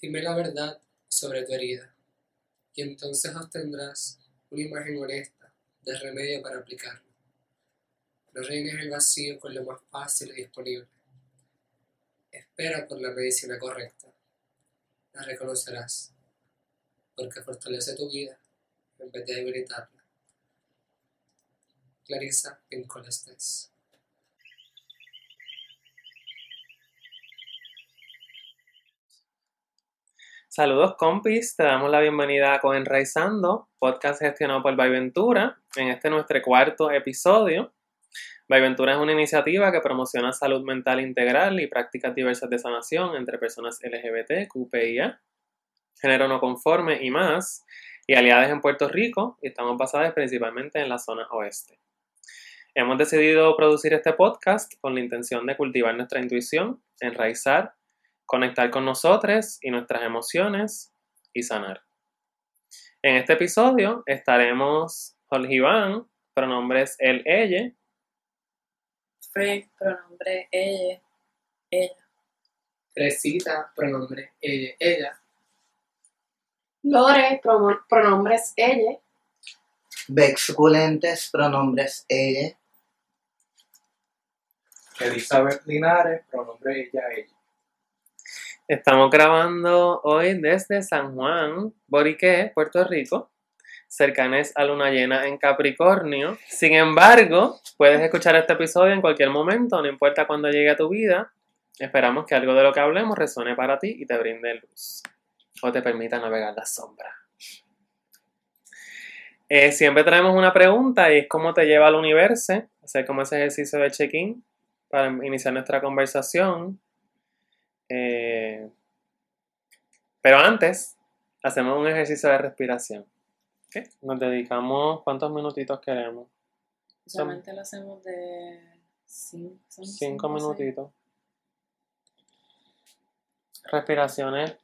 Dime la verdad sobre tu herida, y entonces obtendrás una imagen honesta de remedio para aplicarlo. No reines el vacío con lo más fácil y disponible. Espera por la medicina correcta. La reconocerás, porque fortalece tu vida en vez de debilitarla. Clarissa Pincolestes. Saludos compis, te damos la bienvenida a Coenraizando, podcast gestionado por Ventura, en este nuestro cuarto episodio. Ventura es una iniciativa que promociona salud mental integral y prácticas diversas de sanación entre personas LGBT, QPIA, género no conforme y más, y aliadas en Puerto Rico, y estamos basadas principalmente en la zona oeste. Hemos decidido producir este podcast con la intención de cultivar nuestra intuición, enraizar conectar con nosotros y nuestras emociones y sanar. En este episodio estaremos Jorge Iván, pronombres él, ella. Frey, pronombre ella, ella. Fresita, pronombre ella, ella. Lore, pronombres ella. Bex suculentes, pronombres ella. Elizabeth Linares, pronombre ella, ella. Estamos grabando hoy desde San Juan, Borique, Puerto Rico, cercanes a luna llena en Capricornio. Sin embargo, puedes escuchar este episodio en cualquier momento, no importa cuándo llegue a tu vida. Esperamos que algo de lo que hablemos resuene para ti y te brinde luz o te permita navegar la sombra. Eh, siempre traemos una pregunta y es cómo te lleva al universo, hacer como ese ejercicio de check-in para iniciar nuestra conversación. Eh, pero antes, hacemos un ejercicio de respiración. Nos dedicamos, ¿cuántos minutitos queremos? Solamente lo hacemos de cinco, cinco minutitos. Respiraciones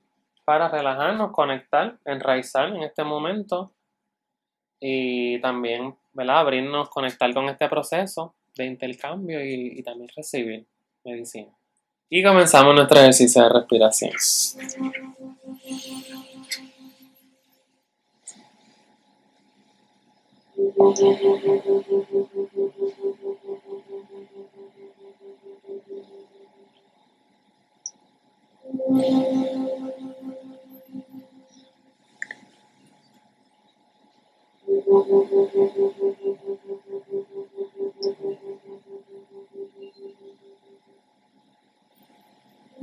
para relajarnos, conectar, enraizar en este momento y también, ¿verdad? Abrirnos, conectar con este proceso de intercambio y también recibir medicina. Y comenzamos nuestro ejercicio de respiración.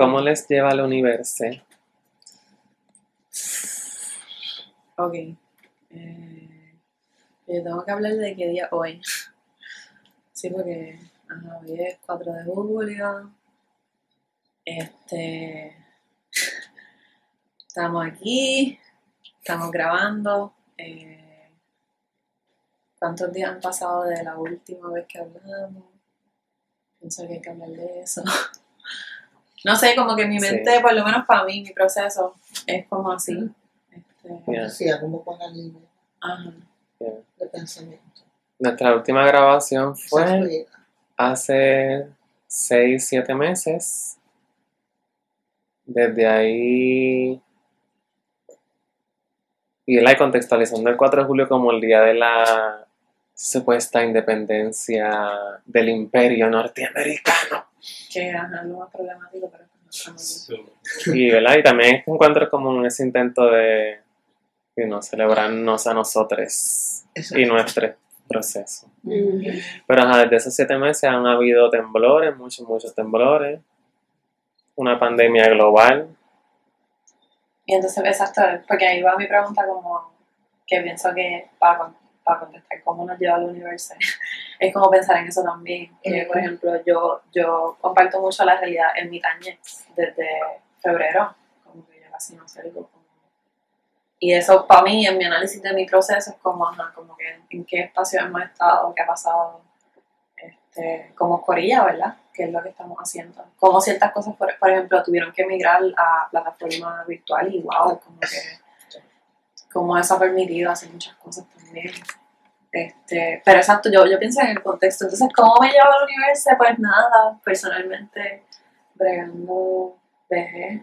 ¿Cómo les lleva al universo? Ok. Eh, yo tengo que hablar de qué día hoy. Sí, porque ajá, hoy es 4 de julio. Este. Estamos aquí. Estamos grabando. eh, ¿Cuántos días han pasado de la última vez que hablamos? Pienso que hay que hablar de eso. No sé, como que mi Sí. mente, por lo menos para mí, mi proceso es como así. Este, Yeah. Decía como con la línea ajá. de pensamiento. Nuestra última grabación fue hace 6, 7 meses. Desde ahí. Y la contextualizando el 4 de julio como el día de la supuesta independencia del imperio norteamericano. Que ajá, es lo más problemático, pues no estamos Y, ¿verdad? y también este encuentro como en ese intento de you know, celebrarnos a nosotros Exacto. y nuestro proceso. Pero ajá, desde esos siete meses han habido temblores, muchos, muchos temblores, una pandemia global. Y entonces, exacto, porque ahí va mi pregunta como que pienso que para, para contestar cómo nos lleva al universo, es como pensar en eso también. Que, por ejemplo, yo, yo comparto mucho la realidad en mi tañez desde febrero, como que yo casi no salgo. como- Y eso para mí, en mi análisis de mi proceso, es como, ajá, como que en qué espacio hemos estado, qué ha pasado, este, como corilla, ¿verdad? Que es lo que estamos haciendo. Como ciertas cosas, por, por ejemplo, tuvieron que migrar a plataforma virtual y wow, como que como eso ha permitido hacer muchas cosas también. Este, pero exacto, yo, yo pienso en el contexto. Entonces, ¿cómo me lleva al universo? Pues nada, personalmente, bregando vejez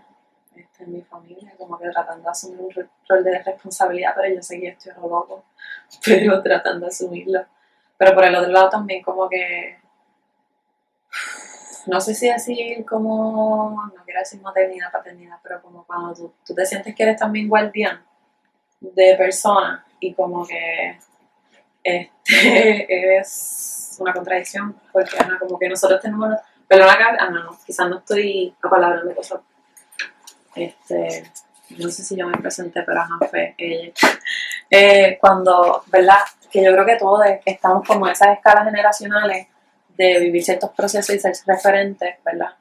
este, en mi familia, como que tratando de asumir un rol de responsabilidad, pero yo que estoy loco, pero tratando de asumirlo. Pero por el otro lado también como que, no sé si decir como, no quiero decir maternidad, paternidad, pero como cuando tú, tú te sientes que eres también guardián de personas y como que este, es una contradicción, porque ajá, como que nosotros tenemos, perdona acá, ah, no, quizás no estoy apalabrando cosas, este, no sé si yo me presenté, pero ajá, fue ella. Eh, cuando, ¿verdad? Que yo creo que todos estamos como en esas escalas generacionales de vivir ciertos procesos y ser referentes, ¿verdad?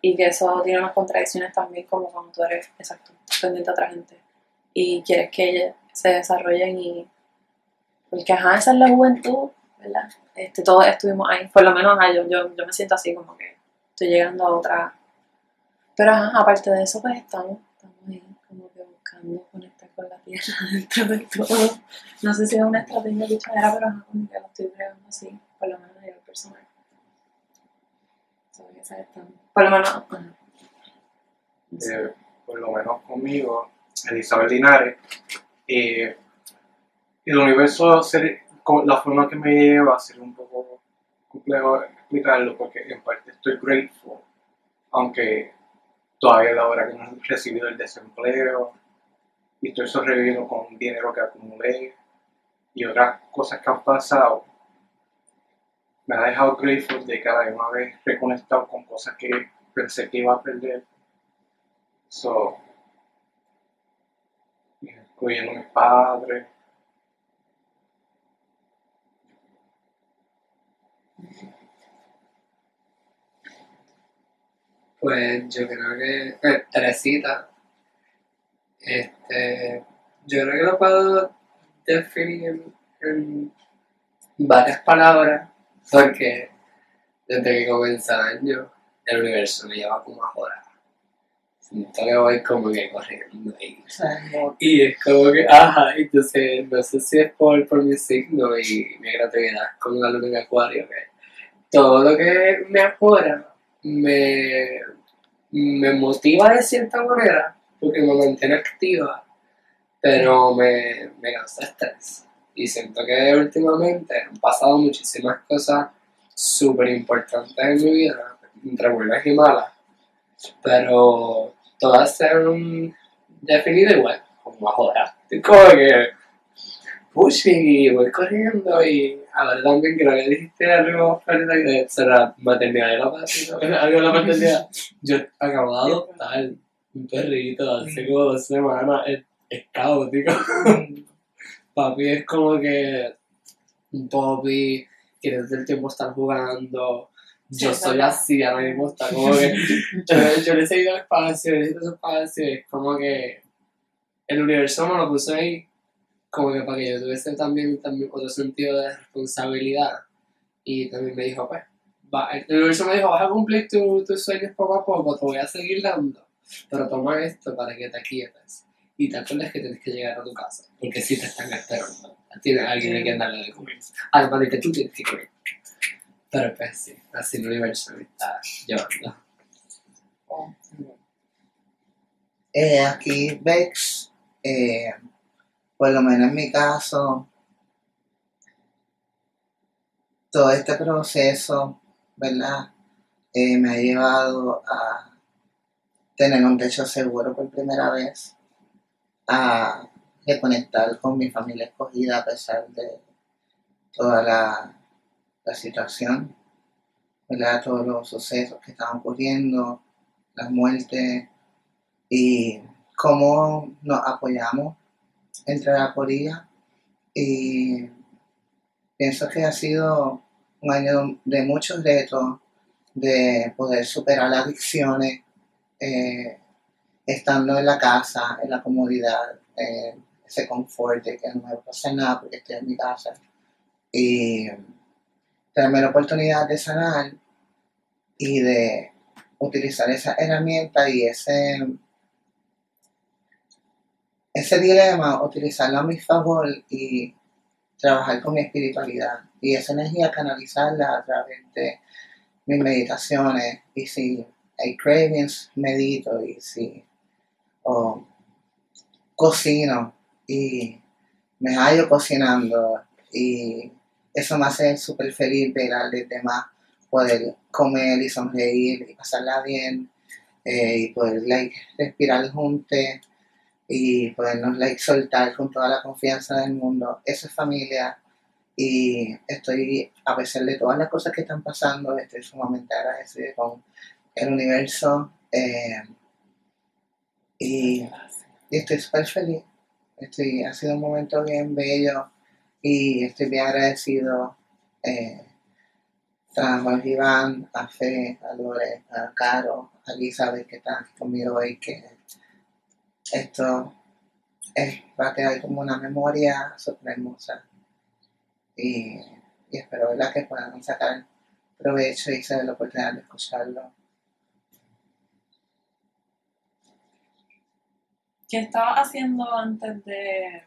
Y que eso tiene unas contradicciones también como cuando tú eres, exacto, pendiente a otra gente y quieres que se desarrollen y porque ajá, esa es la juventud, ¿verdad? Este, todos estuvimos ahí, por lo menos ajá, yo, yo, yo me siento así como que estoy llegando a otra pero ajá, aparte de eso pues estamos, estamos ahí como que buscando conectar con la tierra dentro de todo no sé si es una estrategia dichadera pero ajá, como que lo estoy creando así por lo menos a nivel personal por lo menos. Eh, por lo menos conmigo, Elizabeth Linares. eh, el universo, ser- la forma que me lleva a ser un poco complejo explicarlo, porque en parte estoy grateful, aunque todavía la hora que no he recibido el desempleo y estoy sobreviviendo con dinero que acumulé y otras cosas que han pasado. Me ha dejado grateful de cada una vez reconectado con cosas que pensé que iba a perder. So, incluyendo mis padres. Pues yo creo que eh, Teresita, este, yo creo que lo puedo definir en, en varias palabras, porque desde que comencé el año, el universo me lleva como a horas. Siento que voy como que corriendo ahí. Y es como que, ajá, entonces no sé si es por, por mi signo y mi creatividad con la luna en acuario, que todo lo que me apura me, me motiva de cierta manera, porque me mantiene activa, pero me, me causa estrés. Y siento que últimamente han pasado muchísimas cosas súper importantes en mi vida, entre buenas y malas, pero todas se han definido igual, como ahora. Como que pushing y voy corriendo y ahora también creo que dijiste algo Fernanda, que será maternidad de la paternidad, algo de la maternidad. Yo acabo de adoptar un perrito hace como dos semanas, es, es caótico. Papi es como que un Bobby, quiere todo el tiempo estar jugando. Yo soy así, ahora mismo está como que yo, yo necesito espacio, necesito ese espacio, es como que el universo me lo puso ahí como que para que yo tuviese también, también otro sentido de responsabilidad. Y también me dijo pues va, el universo me dijo vas a cumplir tu- tus sueños poco a poco, te voy a seguir dando. Pero toma esto para que te aquietes y te acuerdes que tienes que llegar a tu casa porque si te están esperando tiene alguien a quien darle de comer. Además de que tú tienes que comer. Pero pues sí, así el universo me está llevando. Eh, aquí Bex, eh, por lo menos en mi caso, todo este proceso, ¿verdad? Eh, me ha llevado a tener un techo seguro por primera vez, a reconectar con mi familia escogida a pesar de toda la, situación, ¿verdad? Todos los sucesos que estaban ocurriendo, las muertes y cómo nos apoyamos entre la corilla y pienso que ha sido un año de muchos retos, de poder superar las adicciones, eh, estando en la casa, en la comodidad, eh, ese confort de que no me va a pasar nada porque estoy en mi casa. Y tener la oportunidad de sanar y de utilizar esa herramienta y ese ese dilema, utilizarlo a mi favor y trabajar con mi espiritualidad. Y esa energía canalizarla a través de mis meditaciones. Y si hay cravings, medito. Y si o cocino. Y me hallo cocinando. Y eso me hace súper feliz ver a los demás poder comer y sonreír y pasarla bien eh, y poder respirar juntos y podernos like, soltar con toda la confianza del mundo. Eso es familia Y estoy, a pesar de todas las cosas que están pasando, estoy sumamente agradecido con el universo. eh, y, y estoy súper feliz. Estoy, ha sido un momento bien bello y estoy bien agradecido eh, a Iván, a Fe, a Lore, a Caro, a Elizabeth que están conmigo hoy, que esto es- va a quedar como una memoria súper hermosa y, y espero ¿verdad? que puedan sacar provecho y se den la oportunidad de escucharlo. ¿Qué estabas haciendo antes de,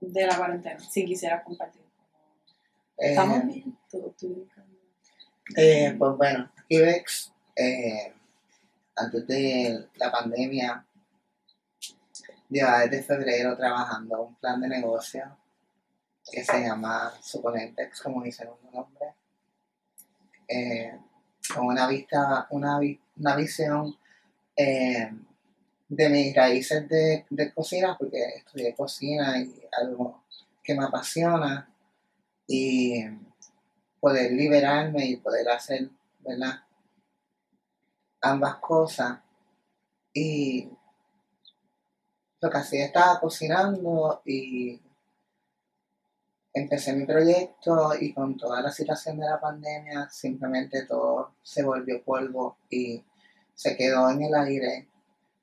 de la cuarentena? Si quisieras compartir. Eh, Estamos bien. Tú- tú- Eh, pues bueno, Ibex, eh, antes de la pandemia, llevaba desde febrero trabajando un plan de negocio que se llama Suponentex, como mi segundo nombre, eh, con una vista, una, una visión eh, de mis raíces de, de cocina, porque estudié cocina y algo que me apasiona, y poder liberarme y poder hacer, ¿verdad? Ambas cosas. Y lo que hacía estaba cocinando y empecé mi proyecto y con toda la situación de la pandemia simplemente todo se volvió polvo y se quedó en el aire.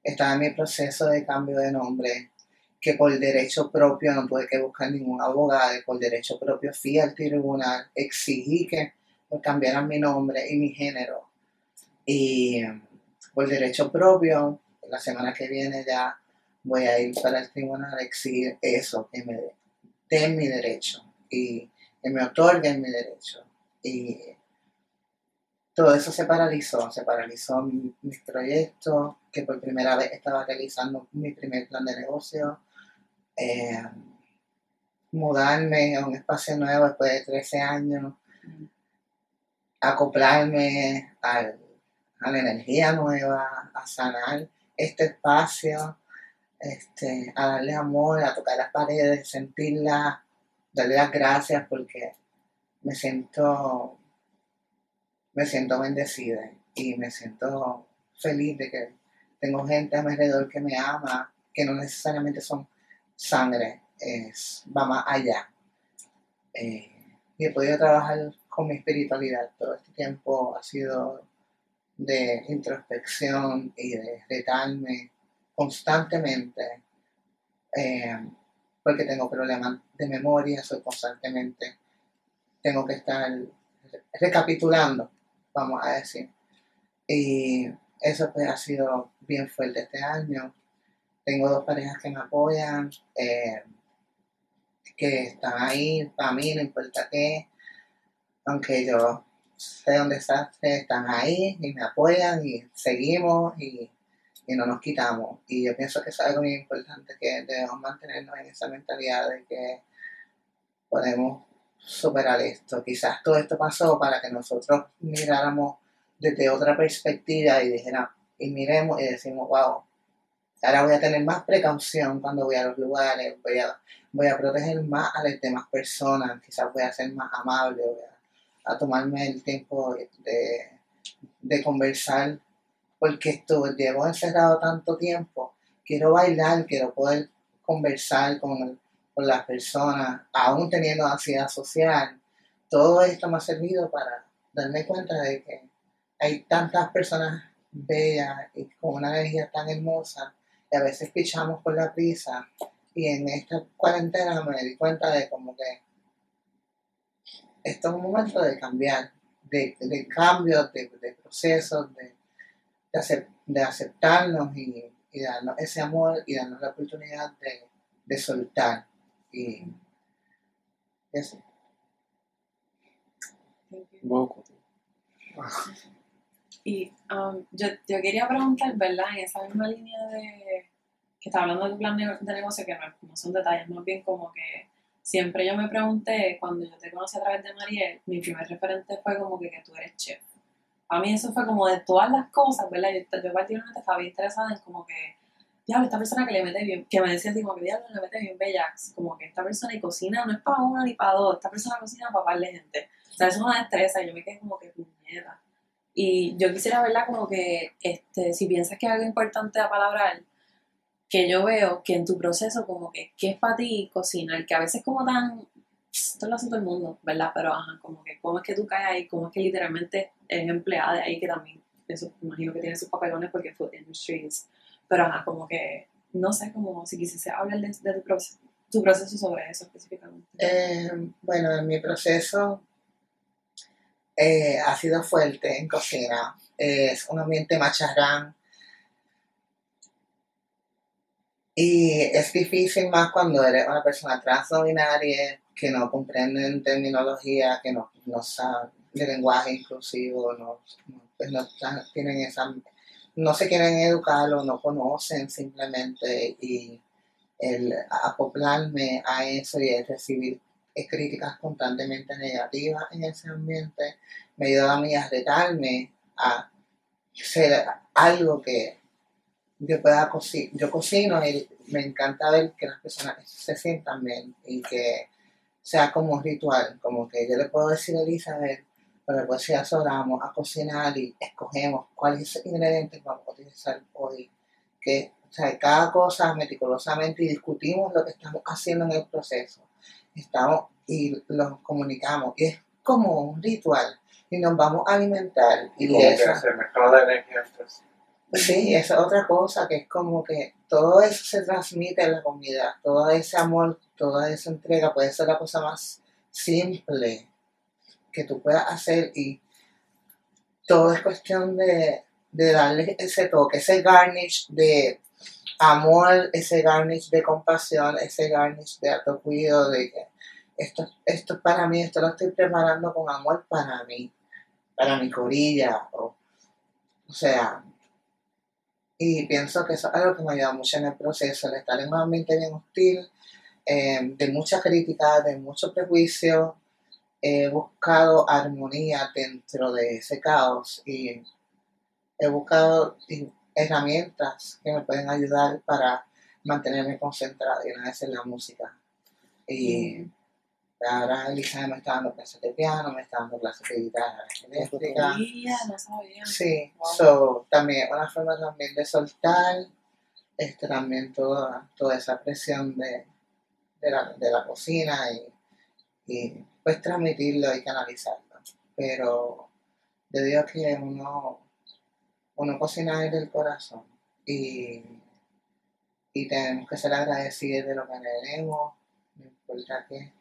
Estaba en mi proceso de cambio de nombre que por derecho propio no tuve que buscar ningún abogado, por derecho propio fui al tribunal, exigí que me cambiaran mi nombre y mi género. Y por derecho propio, la semana que viene ya voy a ir para el tribunal a exigir eso, que me den mi derecho y que me otorguen mi derecho. Y todo eso se paralizó, se paralizó mi, mis proyectos, que por primera vez estaba realizando mi primer plan de negocio, eh, mudarme a un espacio nuevo después de 13 años, acoplarme al- a la energía nueva, a sanar este espacio, este, a darle amor, a tocar las paredes, sentirlas, darle las gracias porque me siento, me siento bendecida y me siento feliz de que tengo gente a mi alrededor que me ama, que no necesariamente son sangre, es, va más allá. Eh, y he podido trabajar con mi espiritualidad todo este tiempo, ha sido de introspección y de retarme constantemente, eh, porque tengo problemas de memoria, soy constantemente, tengo que estar recapitulando, vamos a decir. Y eso pues ha sido bien fuerte este año. Tengo dos parejas que me apoyan, eh, que están ahí para mí, no importa qué, aunque yo sé un desastre, están ahí y me apoyan y seguimos y, y no nos quitamos. Y yo pienso que es algo muy importante, que debemos mantenernos en esa mentalidad de que podemos superar esto. Quizás todo esto pasó para que nosotros miráramos desde otra perspectiva y dijera, y miremos y decimos, wow, ahora voy a tener más precaución cuando voy a los lugares, voy a, voy a proteger más a las demás personas, quizás voy a ser más amable, voy a, a tomarme el tiempo de, de conversar, porque esto, llevo encerrado tanto tiempo, quiero bailar, quiero poder conversar con, con las personas, aún teniendo ansiedad social. Todo esto me ha servido para darme cuenta de que hay tantas personas bellas y con una energía tan hermosa y a veces pichamos por la prisa y en esta cuarentena me di cuenta de como que esto es un momento de cambiar, de, de cambios, de, de procesos, de, de, acep- de aceptarnos y, y darnos ese amor y darnos la oportunidad de, de soltar y y. Boku. Y um, yo, yo quería preguntar, ¿verdad? En esa misma línea de que está hablando de tu plan de, de negocio, que no, no son detalles, más bien como que siempre yo me pregunté, cuando yo te conocí a través de Mariel, mi primer referente fue como que, que tú eres chef. A mí eso fue como de todas las cosas, ¿verdad? Yo, yo particularmente estaba bien interesada en como que diablo, esta persona que le mete bien, que me decía así como que diablo le mete bien bellax, como que esta persona y cocina no es para uno ni para dos, esta persona cocina para par de gente. O sea, eso es una destreza y yo me quedé como que puñeta. Y yo quisiera verla como que, este, si piensas que es algo importante a palabrar, que yo veo que en tu proceso como que, ¿qué es para ti cocinar? Que a veces como tan, esto lo hace todo el mundo, ¿verdad? Pero ajá, como que, ¿cómo es que tú caes ahí? ¿Cómo es que literalmente es empleada ahí que también, eso, imagino que tiene sus papelones porque food industries, pero ajá, como que, no sé, como si quisiese hablar de, de tu, proceso, tu proceso sobre eso específicamente. Eh, bueno, en mi proceso eh, ha sido fuerte en cocina. Es un ambiente macharrán. Y es difícil más cuando eres una persona trans no binaria que no comprenden terminología, que no, no saben de lenguaje inclusivo, no, no, pues no tienen esa, no se quieren educar o no conocen simplemente y el acoplarme a eso y el recibir críticas constantemente negativas en ese ambiente me ayuda a mí a retarme a ser algo que yo pueda cocinar. Yo cocino y me encanta ver que las personas se sientan bien y que sea como un ritual, como que yo le puedo decir a Elizabeth, pero después si vamos a cocinar y escogemos cuáles ingredientes vamos a utilizar hoy, que o sea, cada cosa meticulosamente y discutimos lo que estamos haciendo en el proceso. Estamos y lo comunicamos. Y es como un ritual. Y nos vamos a alimentar. Y como eso, que se mezcla la energía entonces. Sí, esa es otra cosa, que es como que todo eso se transmite en la comida, todo ese amor, toda esa entrega puede ser la cosa más simple que tú puedas hacer y todo es cuestión de, de darle ese toque, ese garnish de amor, ese garnish de compasión, ese garnish de autocuido, de que esto, esto es para mí, esto lo estoy preparando con amor para mí, para mi corilla, o, o sea, y pienso que eso es algo que me ayuda mucho en el proceso, el estar en un ambiente bien hostil, eh, de mucha crítica, de mucho prejuicio. He buscado armonía dentro de ese caos y he buscado herramientas que me pueden ayudar para mantenerme concentrada y una vez en la música. Y ahora Elisa me está dando clases de piano, me está dando clases de guitarra eléctrica. No sabía. Sí, Wow. so, también una forma también de soltar este, también toda, toda esa presión de, de, la, de la cocina y, y pues transmitirlo y canalizarlo. Pero yo digo que uno, uno cocina desde el corazón y, y tenemos que ser agradecidos de lo que tenemos, no importa qué.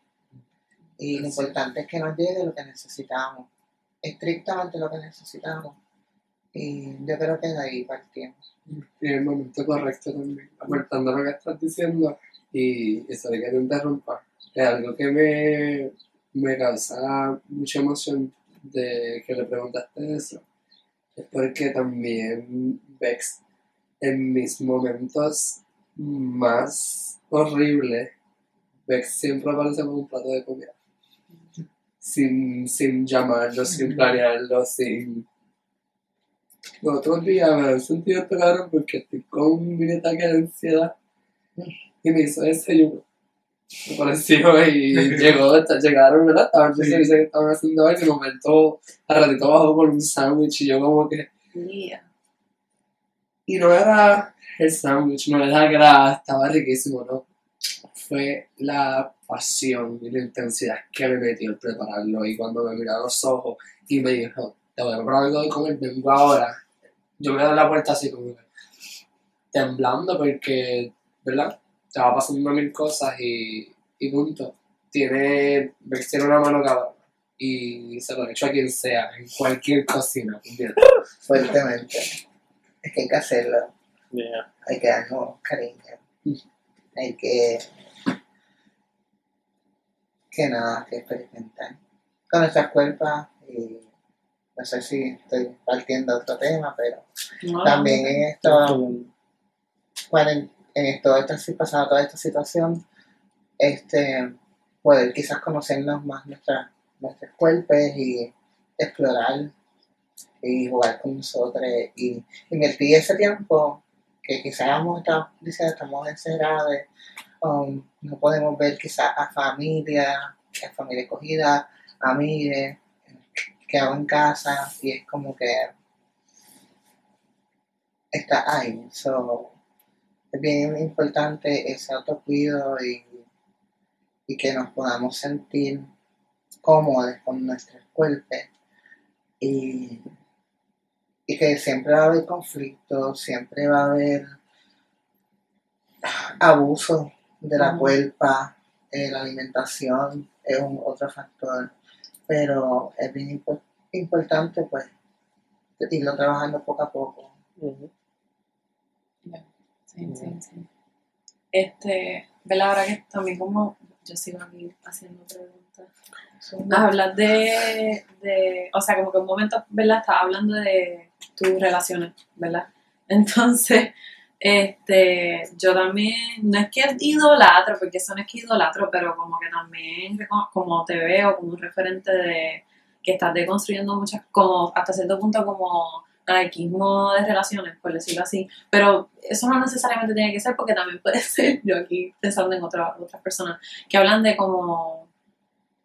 Y lo importante es que nos llegue lo que necesitamos, estrictamente lo que necesitamos. Y yo creo que de ahí partimos. en el momento correcto también, aportando lo que estás diciendo y eso de que te interrumpa, es algo que me, me causa mucha emoción de que le preguntaste eso, es porque también Vex en mis momentos más horribles, Vex siempre aparece con un plato de comida. Sin, sin llamarlo, sin planearlo, sin los otros días me he sentido este cabrón porque estoy con un mini ataque de ansiedad y me hizo desayuno. Me pareció y llegó, llegaron, ¿verdad? Estaban yo sé que estaban haciendo algo y de momento al ratito bajó con un sándwich y yo como que... Yeah. Y no era el sándwich, no era que era, estaba riquísimo, no. Fue la pasión y la intensidad que me metió el prepararlo y cuando me miró a los ojos y me dijo, te voy a comprar algo de comer, vengo ahora. Yo me doy la puerta así como que temblando porque, ¿verdad? Te va pasando mil cosas y, y punto. Tiene, tiene una mano cabrón y se lo he hecho a quien sea, en cualquier cocina, ¿entiendes? Fuertemente. Es que hay que hacerlo. Yeah. hay que darnos cariño. Hay que, que nada, que experimentar. Con nuestras cuerpas y no sé si estoy partiendo de otro tema, pero No, también en esto, cuaren- en esto, esta, si pasando toda esta situación, este, poder quizás conocernos más nuestras, nuestros cuerpos y explorar y jugar con nosotros. Y invertir ese tiempo que quizás hemos estado diciendo, estamos encerrados, no podemos ver quizás a familia, a familia escogida, amigos, que hago en casa, y es como que está ahí. So, es bien importante ese autocuido y, y que nos podamos sentir cómodos con nuestros cuerpos y, y que siempre va a haber conflictos, siempre va a haber abuso de la cuerpa, eh, la alimentación es un otro factor, pero es bien impo- importante pues irlo trabajando poco a poco. Sí, sí, sí. Este, ¿verdad? Ahora que también como yo sigo aquí haciendo preguntas. Hablas de, de, o sea, como que un momento, ¿verdad? Estaba hablando de tus relaciones, ¿verdad? Entonces, este, yo también, no es que idolatro, porque eso no es que idolatro, pero como que también, como te veo como un referente de que estás deconstruyendo muchas, como hasta cierto punto como anarquismo de relaciones, por decirlo así, pero eso no necesariamente tiene que ser porque también puede ser, yo aquí pensando en otra- otras personas, que hablan de como,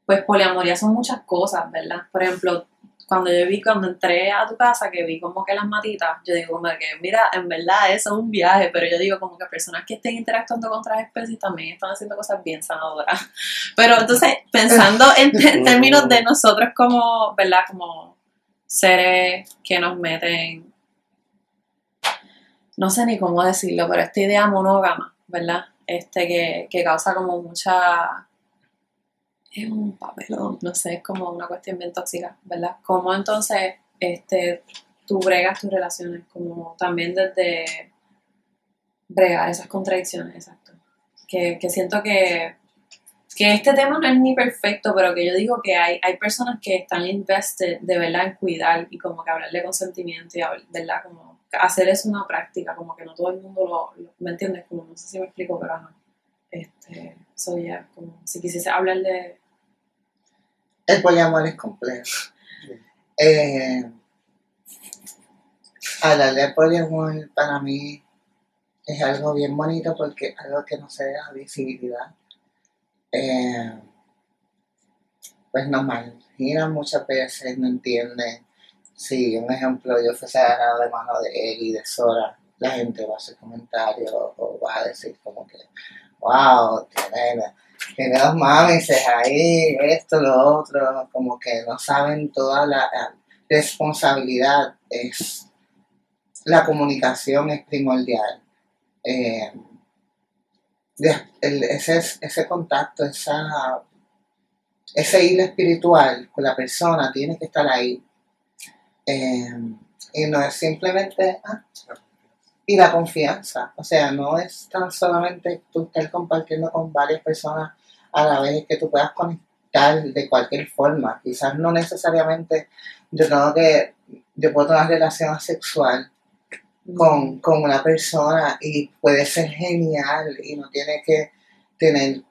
pues poliamoría son muchas cosas, ¿verdad? Por ejemplo, cuando yo vi, cuando entré a tu casa, que vi como que las matitas, yo digo como que, mira, en verdad eso es un viaje, pero yo digo como que personas que estén interactuando con otras especies también están haciendo cosas bien sanadoras. Pero entonces, pensando en, en términos de nosotros como, ¿verdad? Como seres que nos meten, no sé ni cómo decirlo, pero esta idea monógama, ¿verdad? Este que, que causa como mucha es un papelón, no sé, es como una cuestión bien tóxica, ¿verdad? ¿Cómo entonces este, tú bregas tus relaciones? Como también desde bregar esas contradicciones, exacto. Que, que siento que, que este tema no es ni perfecto, pero que yo digo que hay, hay personas que están invested de verdad en cuidar y como que hablar de consentimiento y ¿verdad? Como hacer eso una práctica, como que no todo el mundo lo, lo- ¿me entiendes? Como no sé si me explico, pero ajá. Este, so yeah, como si quisiese hablar de El poliamor es complejo. Eh, hablar de poliamor para mí es algo bien bonito porque es algo que no se da visibilidad. Eh, pues nos marginan muchas veces, no entienden. Si un ejemplo yo fuese agarrado de mano de él y de Sora, la gente va a hacer comentarios o va a decir como que, wow, tiene, tiene dos mames ahí, esto, lo otro, como que no saben toda la responsabilidad. Es, la comunicación es primordial. Eh, ese, ese contacto, esa, ese hilo espiritual con la persona tiene que estar ahí. Eh, y no es simplemente, ah, y la confianza, o sea, no es tan solamente tú estar compartiendo con varias personas a la vez que tú puedas conectar de cualquier forma, quizás no necesariamente yo tengo que, yo puedo tener una relación sexual con, con una persona y puede ser genial y no tiene que tener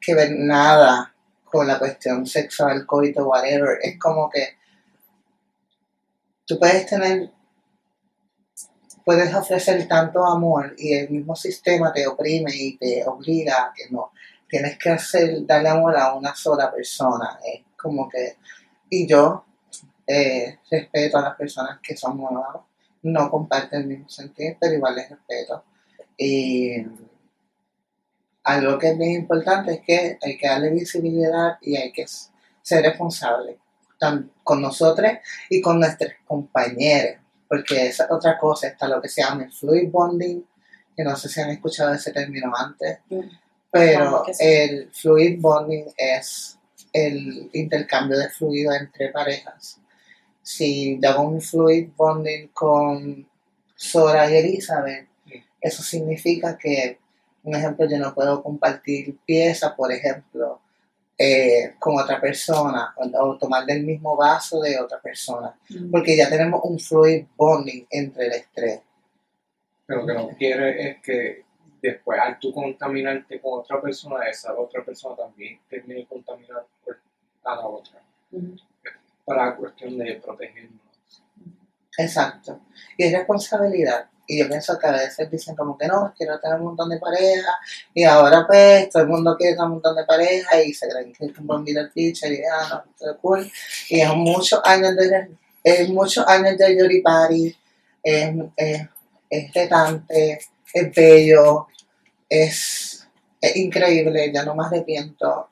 que ver nada con la cuestión sexual, coito, whatever. Es como que tú puedes tener, puedes ofrecer tanto amor y el mismo sistema te oprime y te obliga a que no. Tienes que hacer, darle amor a una sola persona. Es como que, y yo eh, respeto a las personas que son monógamas no comparten el mismo sentir, pero igual les respeto. Y algo que es bien importante es que hay que darle visibilidad y hay que ser responsable con nosotros y con nuestros compañeros, porque esa es otra cosa, está lo que se llama el fluid bonding, que no sé si han escuchado ese término antes, Mm. pero sí. el fluid bonding es el intercambio de fluido entre parejas. Si yo hago un fluid bonding con Sora y Elizabeth, Sí. eso significa que, un ejemplo, yo no puedo compartir pieza, por ejemplo, eh, con otra persona o, o tomar del mismo vaso de otra persona, Mm. porque ya tenemos un fluid bonding entre los tres. Pero lo que no quiere es que después al tú contaminarte con otra persona, esa otra persona también termine contaminando a la otra. Mm. Para cuestión de protegernos. Exacto. Y es responsabilidad. Y yo pienso que a veces dicen como que no, quiero tener un montón de parejas, y ahora pues todo el mundo quiere tener un montón de parejas y se creen que es un buen middle teacher y ah, no, todo cool. Y es muchos años de, es muchos años de Yuri Party, es, es, es retante, es bello, es, es increíble, ya no me arrepiento.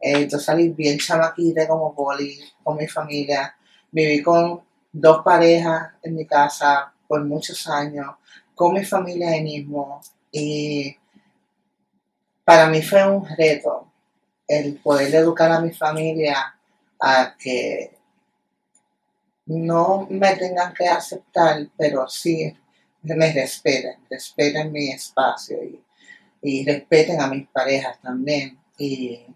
Eh, yo salí bien chamaquita como poli, con mi familia, viví con dos parejas en mi casa por muchos años, con mi familia ahí mismo, y para mí fue un reto el poder educar a mi familia a que no me tengan que aceptar, pero sí me respeten, respeten mi espacio y, y respeten a mis parejas también. Y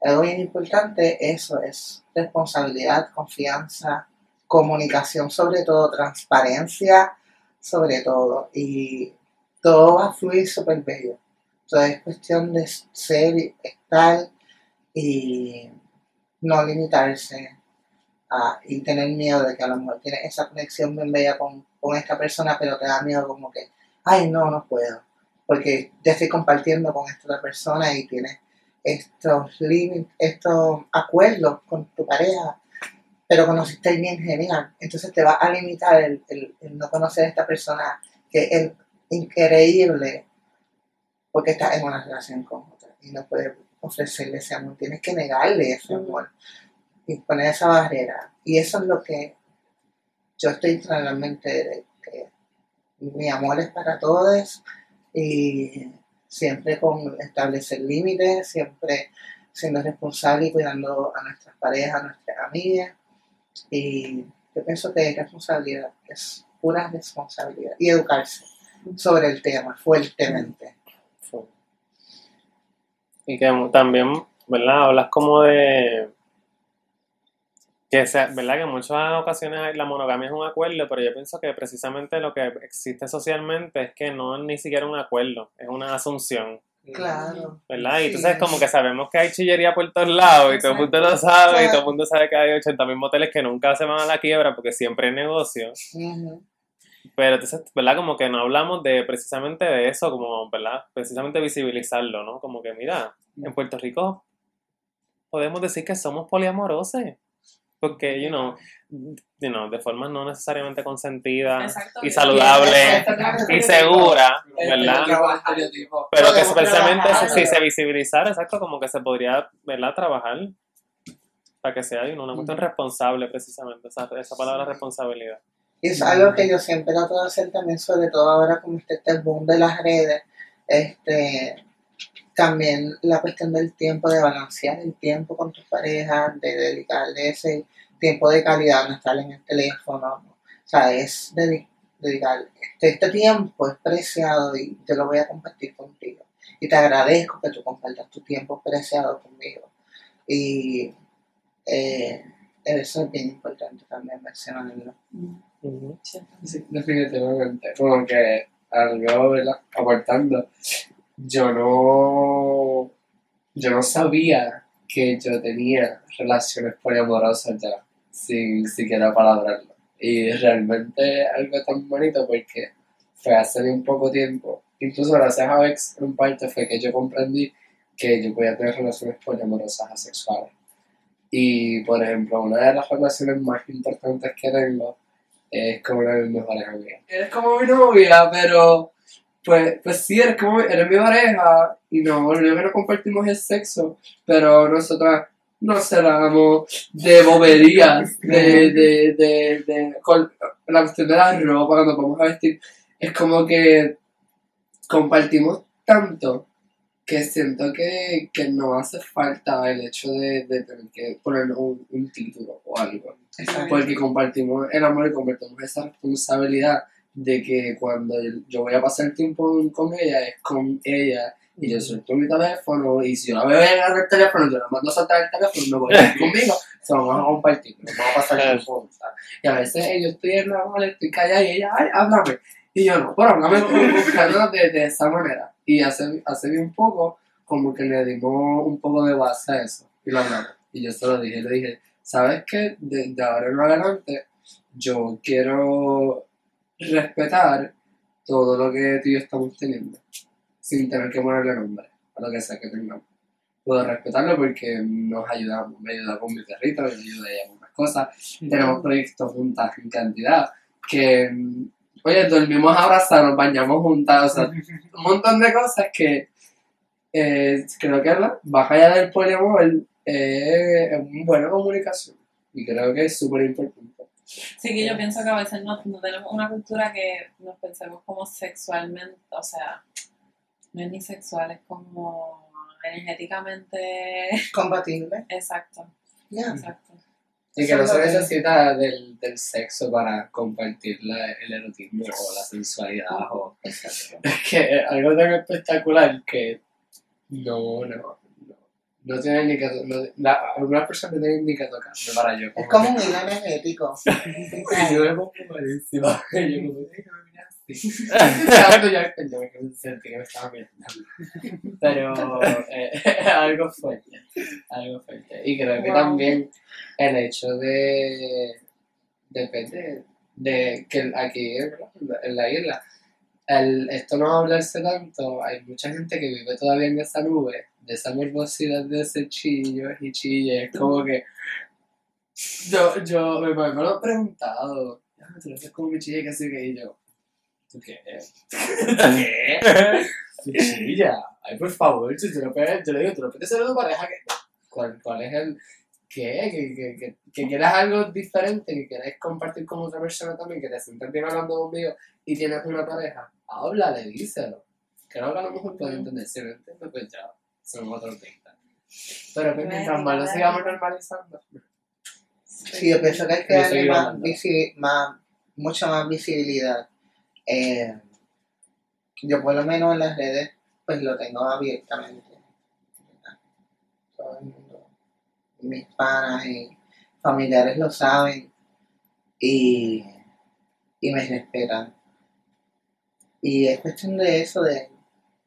algo bien importante, eso es responsabilidad, confianza, comunicación sobre todo, transparencia sobre todo. Y todo va a fluir súper bello. Todo es cuestión de ser, estar y no limitarse a, y tener miedo de que a lo mejor tienes esa conexión bien bella con, con esta persona, pero te da miedo como que, ay, no, no puedo, porque ya estoy compartiendo con esta otra persona y tienes estos límites, estos acuerdos con tu pareja, pero conociste bien genial, entonces te va a limitar el, el, el no conocer a esta persona que es increíble porque estás en una relación con otra y no puedes ofrecerle ese amor, tienes que negarle ese amor y poner esa barrera. Y eso es lo que yo estoy realmente de que mi amor es para todos y siempre con establecer límites, siempre siendo responsable y cuidando a nuestras parejas, a nuestras amigas. Y yo pienso que es responsabilidad, es pura responsabilidad. Y educarse sobre el tema fuertemente. Y que también, ¿verdad? Hablas como de que sea, ¿verdad? Que en muchas ocasiones la monogamia es un acuerdo, pero yo pienso que precisamente lo que existe socialmente es que no es ni siquiera un acuerdo, es una asunción. Claro. ¿Verdad? Y Sí. entonces como que sabemos que hay chillería por todos lados y todo el mundo lo sabe y todo el mundo sabe que hay 80.000 moteles que nunca se van a la quiebra porque siempre hay negocio. Pero entonces, ¿verdad? Como que no hablamos de precisamente de eso, como, ¿verdad? Precisamente visibilizarlo, ¿no? Como que, mira, en Puerto Rico podemos decir que somos poliamorosos. Porque, you know, you know, de forma no necesariamente consentida Exacto. y saludable Exacto. y segura, ¿verdad? Pero que precisamente si se visibilizara, exacto, como que se podría, ¿verdad? Trabajar para que sea you know, una cuestión responsable, precisamente, esa, esa palabra responsabilidad. Y es algo que yo siempre trato de hacer también, sobre todo ahora como este, este boom de las redes, este, también la cuestión del tiempo, de balancear el tiempo con tus parejas, de dedicarle ese tiempo de calidad, no estar en el teléfono, ¿no? o sea, es dedi- dedicar, este, este tiempo es preciado y yo lo voy a compartir contigo. Y te agradezco que tú compartas tu tiempo preciado conmigo. Y eh, eso es bien importante también mencionarlo. Ujú. Sí, definitivamente. Como que algo, ¿verdad? Aportando. Yo no. Yo no sabía que yo tenía relaciones poliamorosas ya, sin siquiera palabrarlo. Y realmente algo tan bonito porque fue hace bien poco tiempo. Incluso gracias a Vex, en parte, fue que yo comprendí que yo podía tener relaciones poliamorosas asexuales. Y, por ejemplo, una de las relaciones más importantes que tengo es como una de mis mejores amigas. Eres como mi novia, pero pues, pues sí, eres como eres mi pareja y no, que no compartimos es sexo, pero nosotras nos cerramos de boberías, de, de, de, de, con la cuestión de la ropa, cuando vamos a vestir, es como que compartimos tanto que siento que, que no hace falta el hecho de, de tener que poner un, un título o algo. Porque compartimos el amor y compartimos esa responsabilidad de que cuando yo voy a pasar tiempo con ella es con ella y yo suelto mi teléfono y si yo la veo en el teléfono yo la mando a saltar el teléfono me voy a ir conmigo. Se lo vamos a compartir nos vamos a pasar tiempo juntas y a veces yo estoy en la mala estoy callada y ella ay háblame y yo no pero háblame buscando de, de esa manera y hace, hace bien poco como que le dimos un poco de base a eso y lo hablamos. Y yo se lo dije le dije ¿sabes qué? De, de ahora en adelante yo quiero respetar todo lo que tú y yo estamos teniendo, sin tener que ponerle nombre a lo que sea que tengamos. Puedo respetarlo porque nos ayudamos. Me ayuda con mi perrito, me ayuda ella con más cosas. Tenemos proyectos juntas en cantidad. Que, mm, oye, dormimos abrazados, nos bañamos juntas, o sea, un montón de cosas que eh, creo que la allá del poliamor eh, es una buena comunicación. Y creo que es súper importante. Sí, que yo pienso que a veces no, no tenemos una cultura que nos pensemos como sexualmente, o sea, no es ni sexual, es como energéticamente. Compatible. Exacto, exacto. Y que no se necesita del, del sexo para compartir la- el erotismo o la sensualidad. O, es que algo tan espectacular que no, no, no, tienen ni que la, algunas personas no tienen ni que tocarme para yo. Es como un hilo energético. Y yo me pongo malísimo. Y yo como, "Ay, no me miras así". Claro, yo me sentí que me estaba mirando. Pero eh, algo fuerte, algo fuerte. Y creo que Wow. también el hecho de, depende, de que aquí en la isla, el, esto no hablarse tanto, hay mucha gente que vive todavía en esa nube, de esa morbosidad de ese chillo y chille, es como que yo, yo, me, me lo he preguntado, "Ah, tú no eres como mi chilla que así que y yo, ¿tú qué? ¿Qué? Chilla, ay por favor, si tú no puedes, yo le digo, tú no puedes ser tu pareja que, ¿cuál, cuál es el, qué? Que, que, que, que quieras algo diferente, que quieras compartir con otra persona también, que te sientas bien hablando conmigo y tienes una pareja, háblale, díselo. Creo que a lo mejor puedes entender, si no entiendes, pues ya, son otros 30. Pero que mientras más lo sigamos normalizando, Sí, yo pienso que hay que darle más, visi- más, mucha más visibilidad. Eh, yo por lo menos en las redes, pues lo tengo abiertamente. Todo el mundo, mis panas y familiares lo saben y, y me respetan. Y es cuestión de eso, de,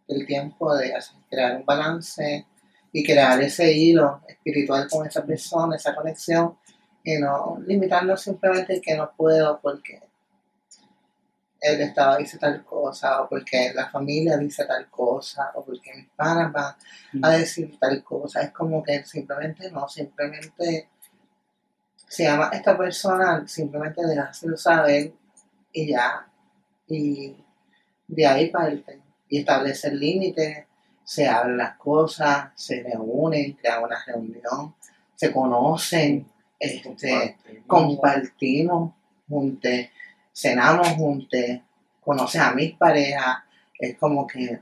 del tiempo, de hacer- crear un balance y crear ese hilo espiritual con esa persona, esa conexión, y no limitarnos simplemente que no puedo porque el Estado dice tal cosa, o porque la familia dice tal cosa, o porque mis panas van a decir tal cosa. Es como que simplemente no, simplemente se llama esta persona, simplemente dejárselo saber y ya. Y de ahí parte. Y establecer límites, se hablan las cosas, se reúnen, crean una reunión, se conocen, este, compartimos juntos, cenamos juntos, conoces a mis parejas, es como que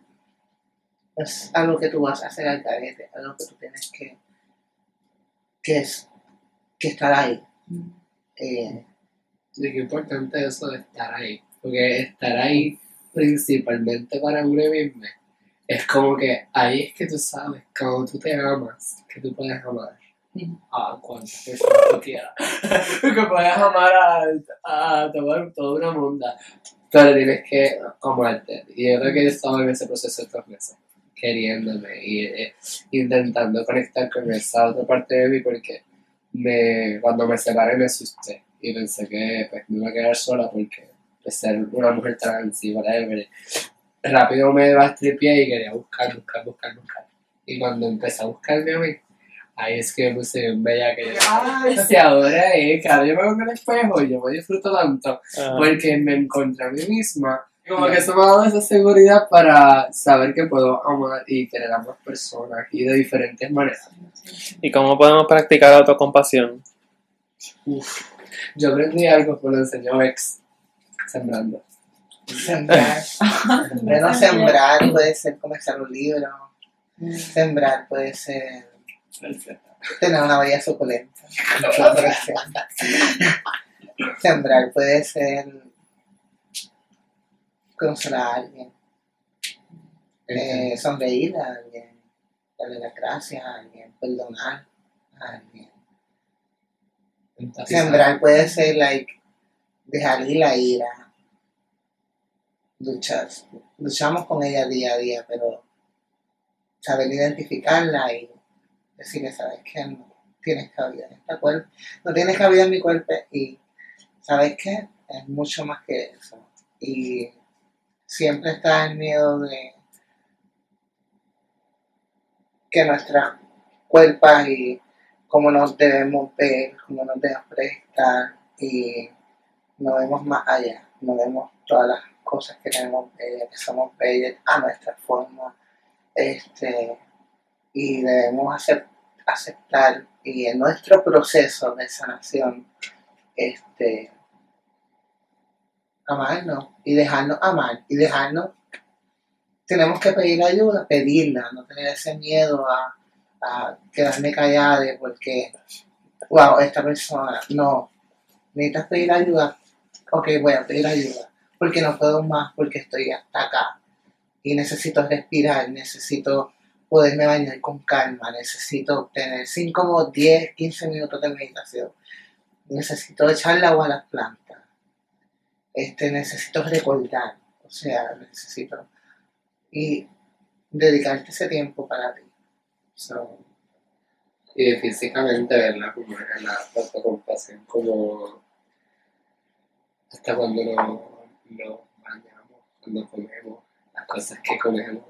es algo que tú vas a hacer al carete, algo que tú tienes que, que, es, que estar ahí. Eh, Y qué importante eso de estar ahí. Porque estar ahí, principalmente para mismo, es como que ahí es que tú sabes, cuando tú te amas, que tú puedes amar a cuantas personas tú quieras. que puedes amar a, a toda una munda. Pero tienes que amarte. Y yo creo que yo estaba en ese proceso estos meses, queriéndome y eh, intentando conectar con esa otra parte de mí porque me, cuando me separé me asusté y pensé que pues, me iba a quedar sola porque pues, ser una mujer trans y whatever. Rápido me bastripié y quería buscar, buscar, buscar, buscar. Y cuando empecé a buscarme a mí, ahí es que me puse bien bella que yo, ay, si ahora es, claro, yo me veo en el espejo y yo me disfruto tanto Ah, porque me encontré a mí misma. Como que eso me ha dado esa seguridad para saber que puedo amar y querer a más personas y de diferentes maneras. ¿Y cómo podemos practicar autocompasión? Uf. Yo aprendí algo que lo enseñó ex sembrando. sembrar, bueno, sembrar puede ser comenzar un libro, sembrar puede ser tener una vida suculenta. Sembrar puede ser conocer a alguien, eh, sonreír a alguien, darle las gracias a alguien, perdonar a alguien. Sembrar puede ser like dejar ir la ira, luchar, luchamos con ella día a día, pero saber identificarla y decirle, sabes que no tienes cabida en este cuerpo, no tienes cabida en mi cuerpo y sabes que es mucho más que eso. Y siempre está el miedo de que nuestras cuerpos y cómo nos debemos ver, cómo nos debemos prestar y no vemos más allá, no vemos todas las cosas que tenemos bellas, que somos bellas a nuestra forma, este, y debemos acep- aceptar y en nuestro proceso de sanación, este, amarnos y dejarnos amar y dejarnos, tenemos que pedir ayuda, pedirla, no tener ese miedo a, a quedarme callada porque, wow, esta persona, no, necesitas pedir ayuda, ok, voy a pedir ayuda, porque no puedo más, porque estoy hasta acá y necesito respirar, necesito poderme bañar con calma, necesito tener 5, 10, 15 minutos de meditación, necesito echarle agua a las plantas, este, necesito recordar, o sea, necesito y dedicarte ese tiempo para ti. Y físicamente, ¿verdad? Como la autocompasión, como hasta cuando nos, nos bañamos, cuando comemos, las cosas que comemos.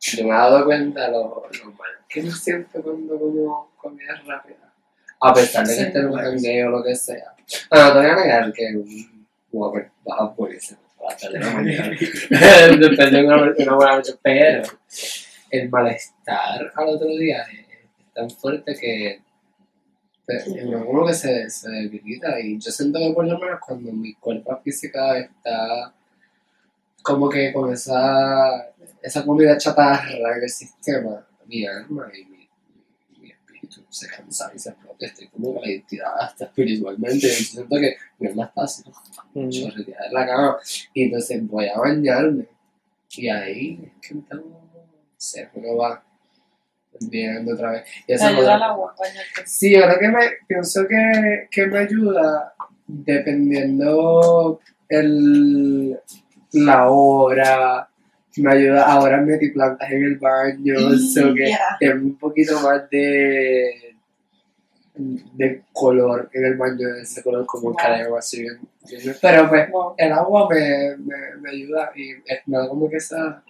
Yo me he dado cuenta lo, lo mal que me siento cuando como comida rápida. A pesar de que esté en un jangueo o lo que sea. Bueno, te voy a negar que un Whopper baja buenísimo a las 3 de la mañana. Depende de una, una buena noche, pero el malestar al otro día es, es tan fuerte que uno como que se, se debilita. Y yo siento que por lo menos cuando mi cuerpo física está como que con esa, esa comida chatarra en el sistema, mi alma y mi, mi- espíritu se cansa y se explota, estoy como con la identidad hasta espiritualmente, y yo siento que mi alma está así, yo de la cama y entonces voy a bañarme. Y ahí es que entonces se uno va viendo otra vez y eso ayuda da- el agua, bañarte. Sí, ahora que me pienso que, que me ayuda dependiendo el, la hora, me ayuda ahora metí plantas en el baño, so que Yeah. es un poquito más de de color en el baño, ese color como Wow. creo así bien, bien- pero pues Wow. el agua me, me, me ayuda y es me da como que esa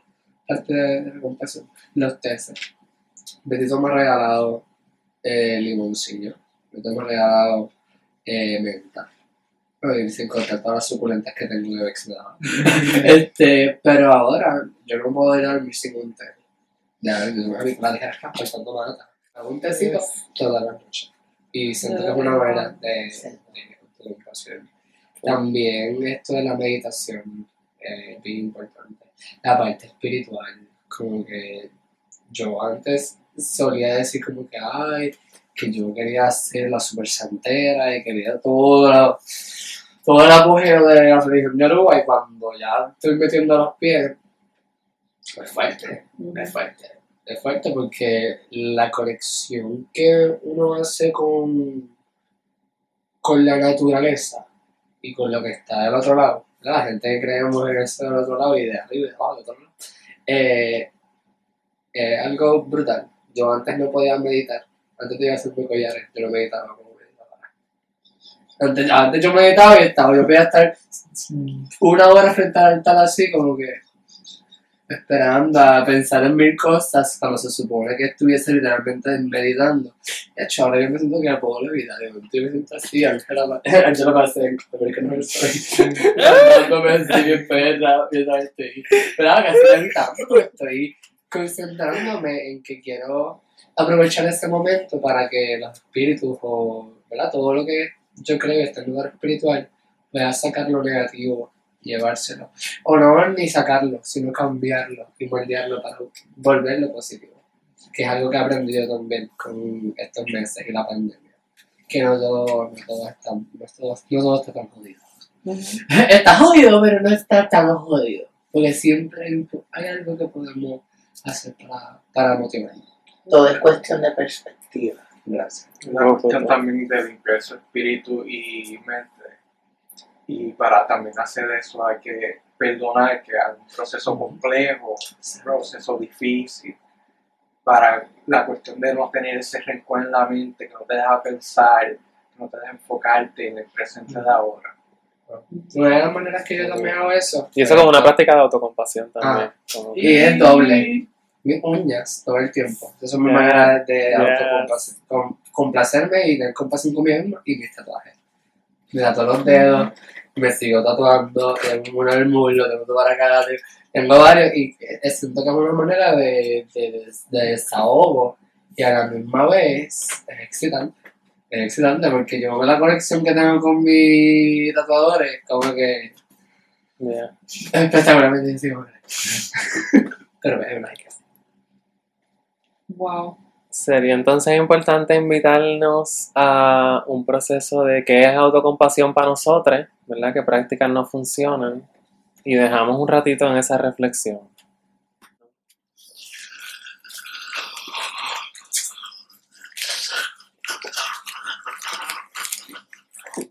parte de, de recompensación. Los tés. Betito me ha regalado eh, limoncillo. Betito me ha regalado eh, menta. Ay, sin contar todas las suculentas que tengo de vexilado. este, pero ahora yo no puedo ir a dormir sin un té. Ya, yo me voy a ligera escapa faltando nada. Hago un tecito toda la noche. Y siento que es una manera de, de autocompasión. También esto de la meditación eh, es bien importante. La parte espiritual, como que yo antes solía decir como que, ay, que yo quería ser la super santera y quería todo, la- todo el apogeo de la religión de Aruba y cuando ya estoy metiendo los pies, es fuerte, es fuerte. Es fuerte porque la conexión que uno hace con, con la naturaleza y con lo que está del otro lado, la gente que creemos en eso del otro lado y de arriba y de abajo, del otro lado, eh, es algo brutal. Yo antes no podía meditar, antes de hacer mi collares, yo no meditaba como meditaba. Antes, antes yo meditaba y estaba, yo podía estar una hora frente al altar así como que esperando a pensar en mil cosas cuando se supone que estuviese literalmente meditando. De hecho, ahora yo me siento que no puedo olvidar, yo me siento así, Angela Angela Marcel, American Horror Story, dándome así bien perra, mientras estoy, pero ahora casi meditando, estoy concentrándome en que quiero aprovechar este momento para que los espíritus o ¿verdad? todo lo que yo creo el lugar espiritual pueda sacar lo negativo llevárselo. O no ni sacarlo, sino cambiarlo y moldearlo para volverlo positivo. Que es algo que he aprendido también con estos meses y la pandemia. Que no todo, no todo está, no todo, no todo está tan jodido. Está jodido, pero no está tan jodido. Porque siempre hay algo que podemos hacer para, para motivarnos. todo es cuestión de perspectiva. Gracias. Una cuestión también de limpiar su espíritu y mente. Y para también hacer eso hay que perdonar que hay un proceso complejo, un proceso difícil. Para la cuestión de no tener ese rencor en la mente, que no te deja pensar, que no te deja enfocarte en el presente de ahora. Una de las maneras que yo también hago eso. Y eso como una práctica de autocompasión también. como que- Y es doble. Mis uñas todo el tiempo. Esa es mi manera de Yes. autocomplacer- com- complacerme y tener compasión conmigo mismo y mis tatuajes. Me tatuo los dedos, me sigo tatuando, tengo uno en el muslo, tengo otro para acá, tengo- varios y siento que es una manera de, de, de desahogo y a la misma vez es excitante. Es excitante porque yo la conexión que tengo con mis tatuadores, como que Yeah. es espectacularmente encima. Pero es una Wow. Sería entonces importante invitarnos a un proceso de qué es autocompasión para nosotros, ¿verdad? ¿Qué prácticas no funcionan? Y dejamos un ratito en esa reflexión.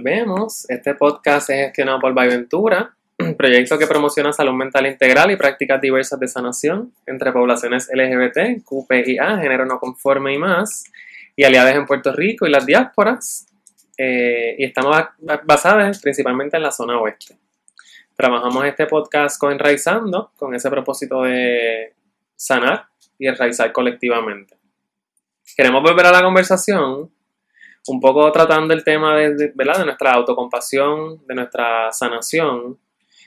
Volvemos. Este podcast es gestionado por Ventura, proyecto que promociona salud mental integral y prácticas diversas de sanación entre poblaciones LGBT, QPIA, género no conforme y más, y aliadas en Puerto Rico y las diásporas. eh, y estamos ba- basadas principalmente en la zona oeste. Trabajamos este podcast con Enraizando, con ese propósito de sanar y enraizar colectivamente. Queremos volver a la conversación un poco tratando el tema de, de- ¿verdad? de nuestra autocompasión, de nuestra sanación,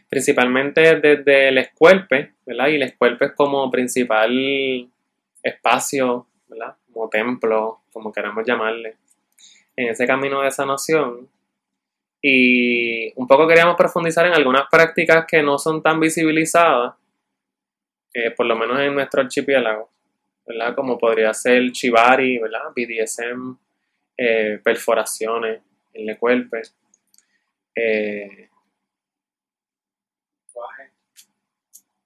principalmente desde el escuelpe, ¿verdad? Y el escuelpe es como principal espacio, ¿verdad? Como templo, como queramos llamarle, en ese camino de sanación. Y un poco queríamos profundizar en algunas prácticas que no son tan visibilizadas, eh, por lo menos en nuestro archipiélago, ¿verdad? Como podría ser Chivari, ¿verdad? BDSM, eh, perforaciones en el cuerpo, eh,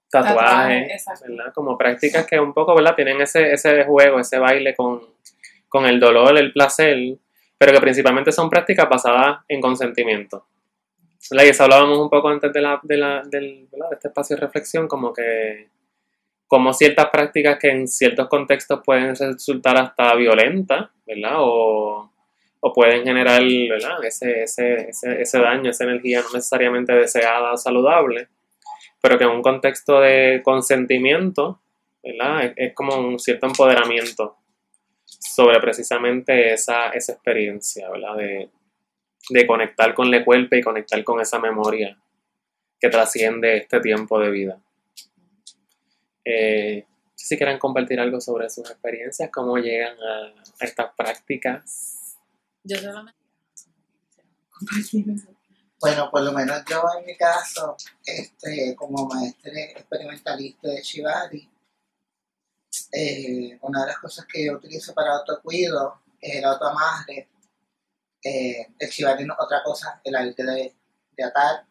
tatuajes. ¿verdad? Como prácticas que un poco, ¿verdad? Tienen ese, ese juego, ese baile con, con el dolor, el placer, pero que principalmente son prácticas basadas en consentimiento. ¿verdad? Y eso hablábamos un poco antes de, la, de, la, del, de este espacio de reflexión, como que como ciertas prácticas que en ciertos contextos pueden resultar hasta violentas, ¿verdad? O, o pueden generar, ¿verdad? Ese, ese, ese, ese daño, esa energía no necesariamente deseada o saludable, pero que en un contexto de consentimiento, ¿verdad? Es, como un cierto empoderamiento sobre precisamente esa, esa experiencia, ¿verdad? De, de conectar con el cuerpo y conectar con esa memoria que trasciende este tiempo de vida. Eh, no sé si quieran compartir algo sobre sus experiencias, cómo llegan a, a estas prácticas. Yo solamente. Bueno, por lo menos yo en mi caso, este, como maestre experimentalista de Shibari, eh, una de las cosas que yo utilizo para autocuido es el autoamarre. Eh, el Shibari no es otra cosa, el arte de, de atar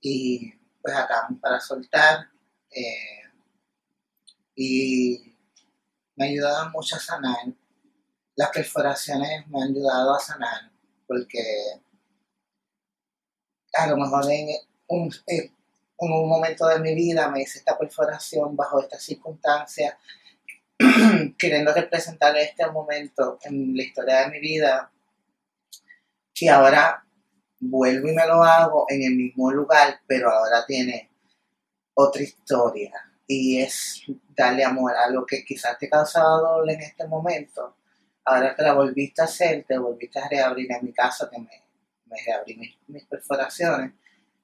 y pues atamos para soltar. eh, y me ha ayudado mucho a sanar. Las perforaciones me han ayudado a sanar porque a lo mejor en un, un momento de mi vida me hice esta perforación bajo estas circunstancias, queriendo representar este momento en la historia de mi vida. Y ahora vuelvo y me lo hago en el mismo lugar, pero ahora tiene otra historia. Y es darle amor a lo que quizás te causaba dolor en este momento. Ahora que la volviste a hacer, te volviste a reabrir en mi caso, que me, me reabrí mis, mis perforaciones,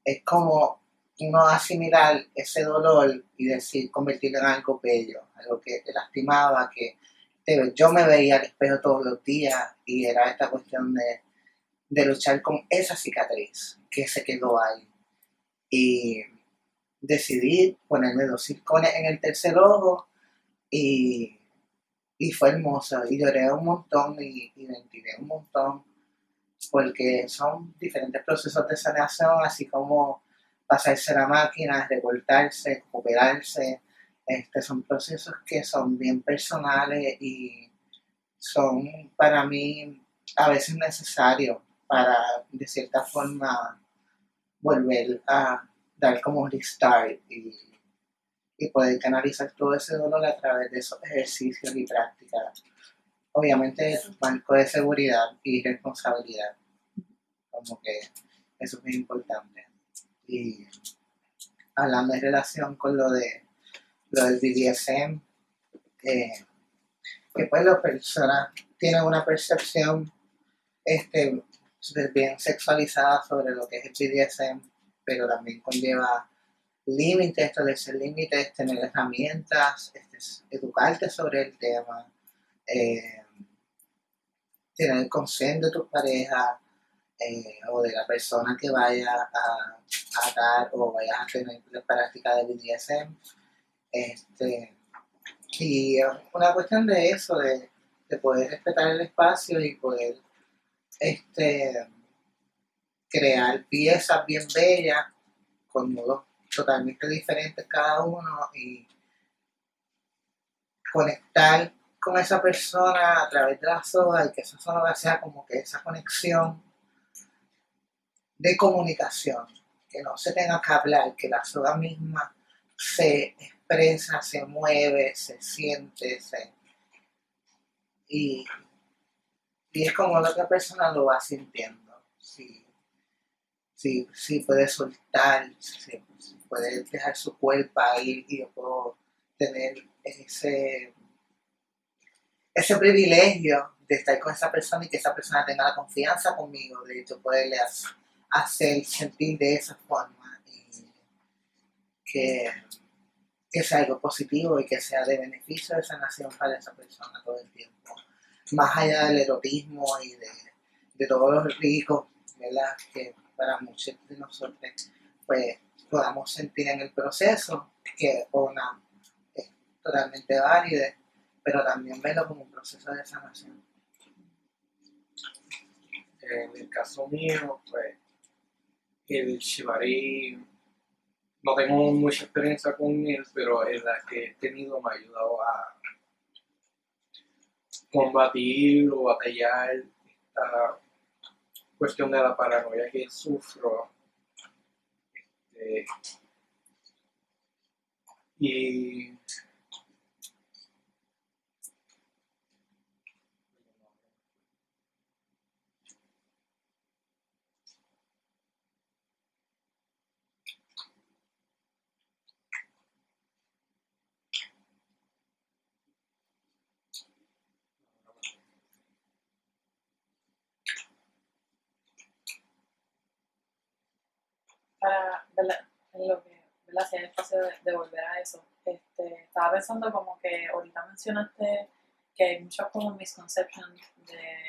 es como uno asimilar ese dolor y decir, convertirlo en algo bello, algo que te lastimaba, que te- yo me veía al espejo todos los días y era esta cuestión de, de luchar con esa cicatriz que se quedó ahí. Y decidí ponerme dos circones en el tercer ojo y y fue hermoso y lloré un montón y, y ventilé un montón porque son diferentes procesos de sanación, así como pasarse la máquina, revoltarse, recuperarse. Este, son procesos que son bien personales y son para mí a veces necesarios para de cierta forma volver a dar como un restart y, y poder canalizar todo ese dolor a través de esos ejercicios y prácticas. Obviamente, marco de seguridad y responsabilidad. Como que eso es muy importante. Y hablando en relación con lo de lo del BDSM, eh, que pues las personas tienen una percepción este, bien sexualizada sobre lo que es el BDSM, pero también conlleva límites, establecer límites, tener herramientas, este, educarte sobre el tema, eh, tener el consent de tu pareja eh, o de la persona que vaya a, a dar o vaya a tener la práctica de BDSM. Este, y una cuestión de eso, de, de poder respetar el espacio y poder este, crear piezas bien bellas con modos totalmente diferentes cada uno y conectar con esa persona a través de la soga y que esa soga sea como que esa conexión de comunicación, que no se tenga que hablar, que la soga misma se expresa, se mueve, se siente. Y, y es como la otra persona lo va sintiendo. Si, si, si puede soltar, si, puede dejar su cuerpo ahí y yo puedo tener ese, ese privilegio de estar con esa persona y que esa persona tenga la confianza conmigo, de yo poderle hacer sentir de esa forma y que, que sea algo positivo y que sea de beneficio de sanación para esa persona todo el tiempo. Más allá del erotismo y de, de todos los ricos, ¿verdad? Que para muchos de nosotros, pues podamos sentir en el proceso, que una es totalmente válida, pero también verlo como un proceso de sanación. En el caso mío, pues el Shibari, no tengo mucha experiencia con él, pero en la que he tenido me ha ayudado a combatir o batallar esta cuestión de la paranoia que sufro. Este, y para en lo que ¿verdad? si hay espacio de, de volver a eso este, estaba pensando como que ahorita mencionaste que hay muchos como misconceptions de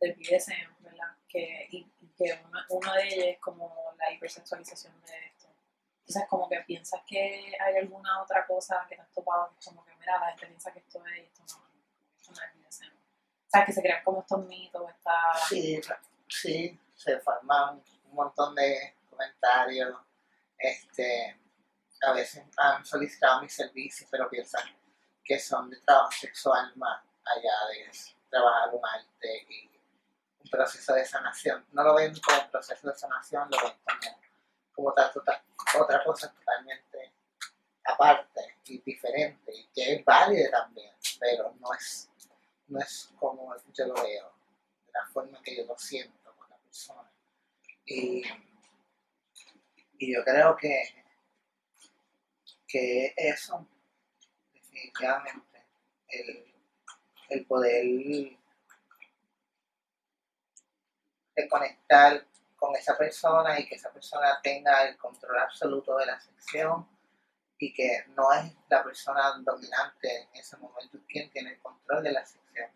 del BDSM ¿verdad? que, y, y que una, de ellos es como la hipersexualización de esto entonces como que piensas que hay alguna otra cosa que te has topado que es como que mira la gente piensa que esto es y esto no, esto no es BDSM o sea que se crean como estos mitos esta Sí, sí, se forman un montón de comentarios. Este, a veces han solicitado mis servicios, pero piensan que son de trabajo sexual más allá de trabajar un arte y un proceso de sanación. No lo ven como un proceso de sanación, lo ven como, como otra, otra, cosa totalmente aparte y diferente, que es válida también, pero no es, no es como yo lo veo, de la forma que yo lo siento con la persona. Y, y yo creo que, que eso, definitivamente, el, el poder reconectar con esa persona y que esa persona tenga el control absoluto de la sección y que no es la persona dominante en ese momento quien tiene el control de la sección,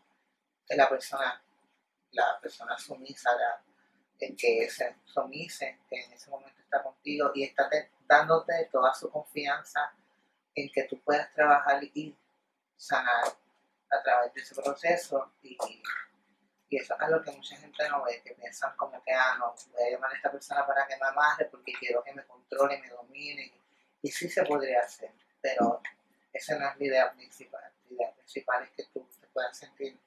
es la persona, la persona sumisa, la, en que se sumise, que en ese momento contigo y está te- dándote toda su confianza en que tú puedas trabajar y sanar a través de ese proceso y, y eso es algo que mucha gente no ve, que piensan como que, ah, no, voy a llamar a esta persona para que me amarre porque quiero que me controle, me domine. Y sí se podría hacer, pero esa no es la idea principal. La idea principal es que tú te puedas sentir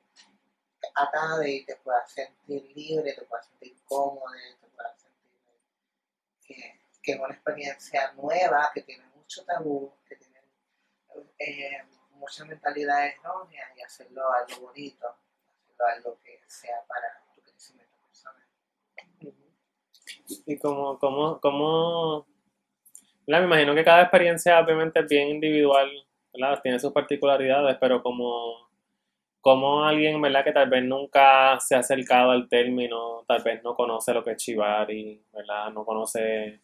atada y te puedas sentir libre, te puedas sentir cómodo, que, que es una experiencia nueva, que tiene mucho tabú, que tiene eh, muchas mentalidades erróneas y hacerlo algo bonito, hacerlo algo que sea para tu crecimiento personal. Y como, como, como, me imagino que cada experiencia obviamente es bien individual, ¿verdad? Tiene sus particularidades, pero como, como alguien, ¿verdad? Que tal vez nunca se ha acercado al término, tal vez no conoce lo que es chivari, ¿verdad? No conoce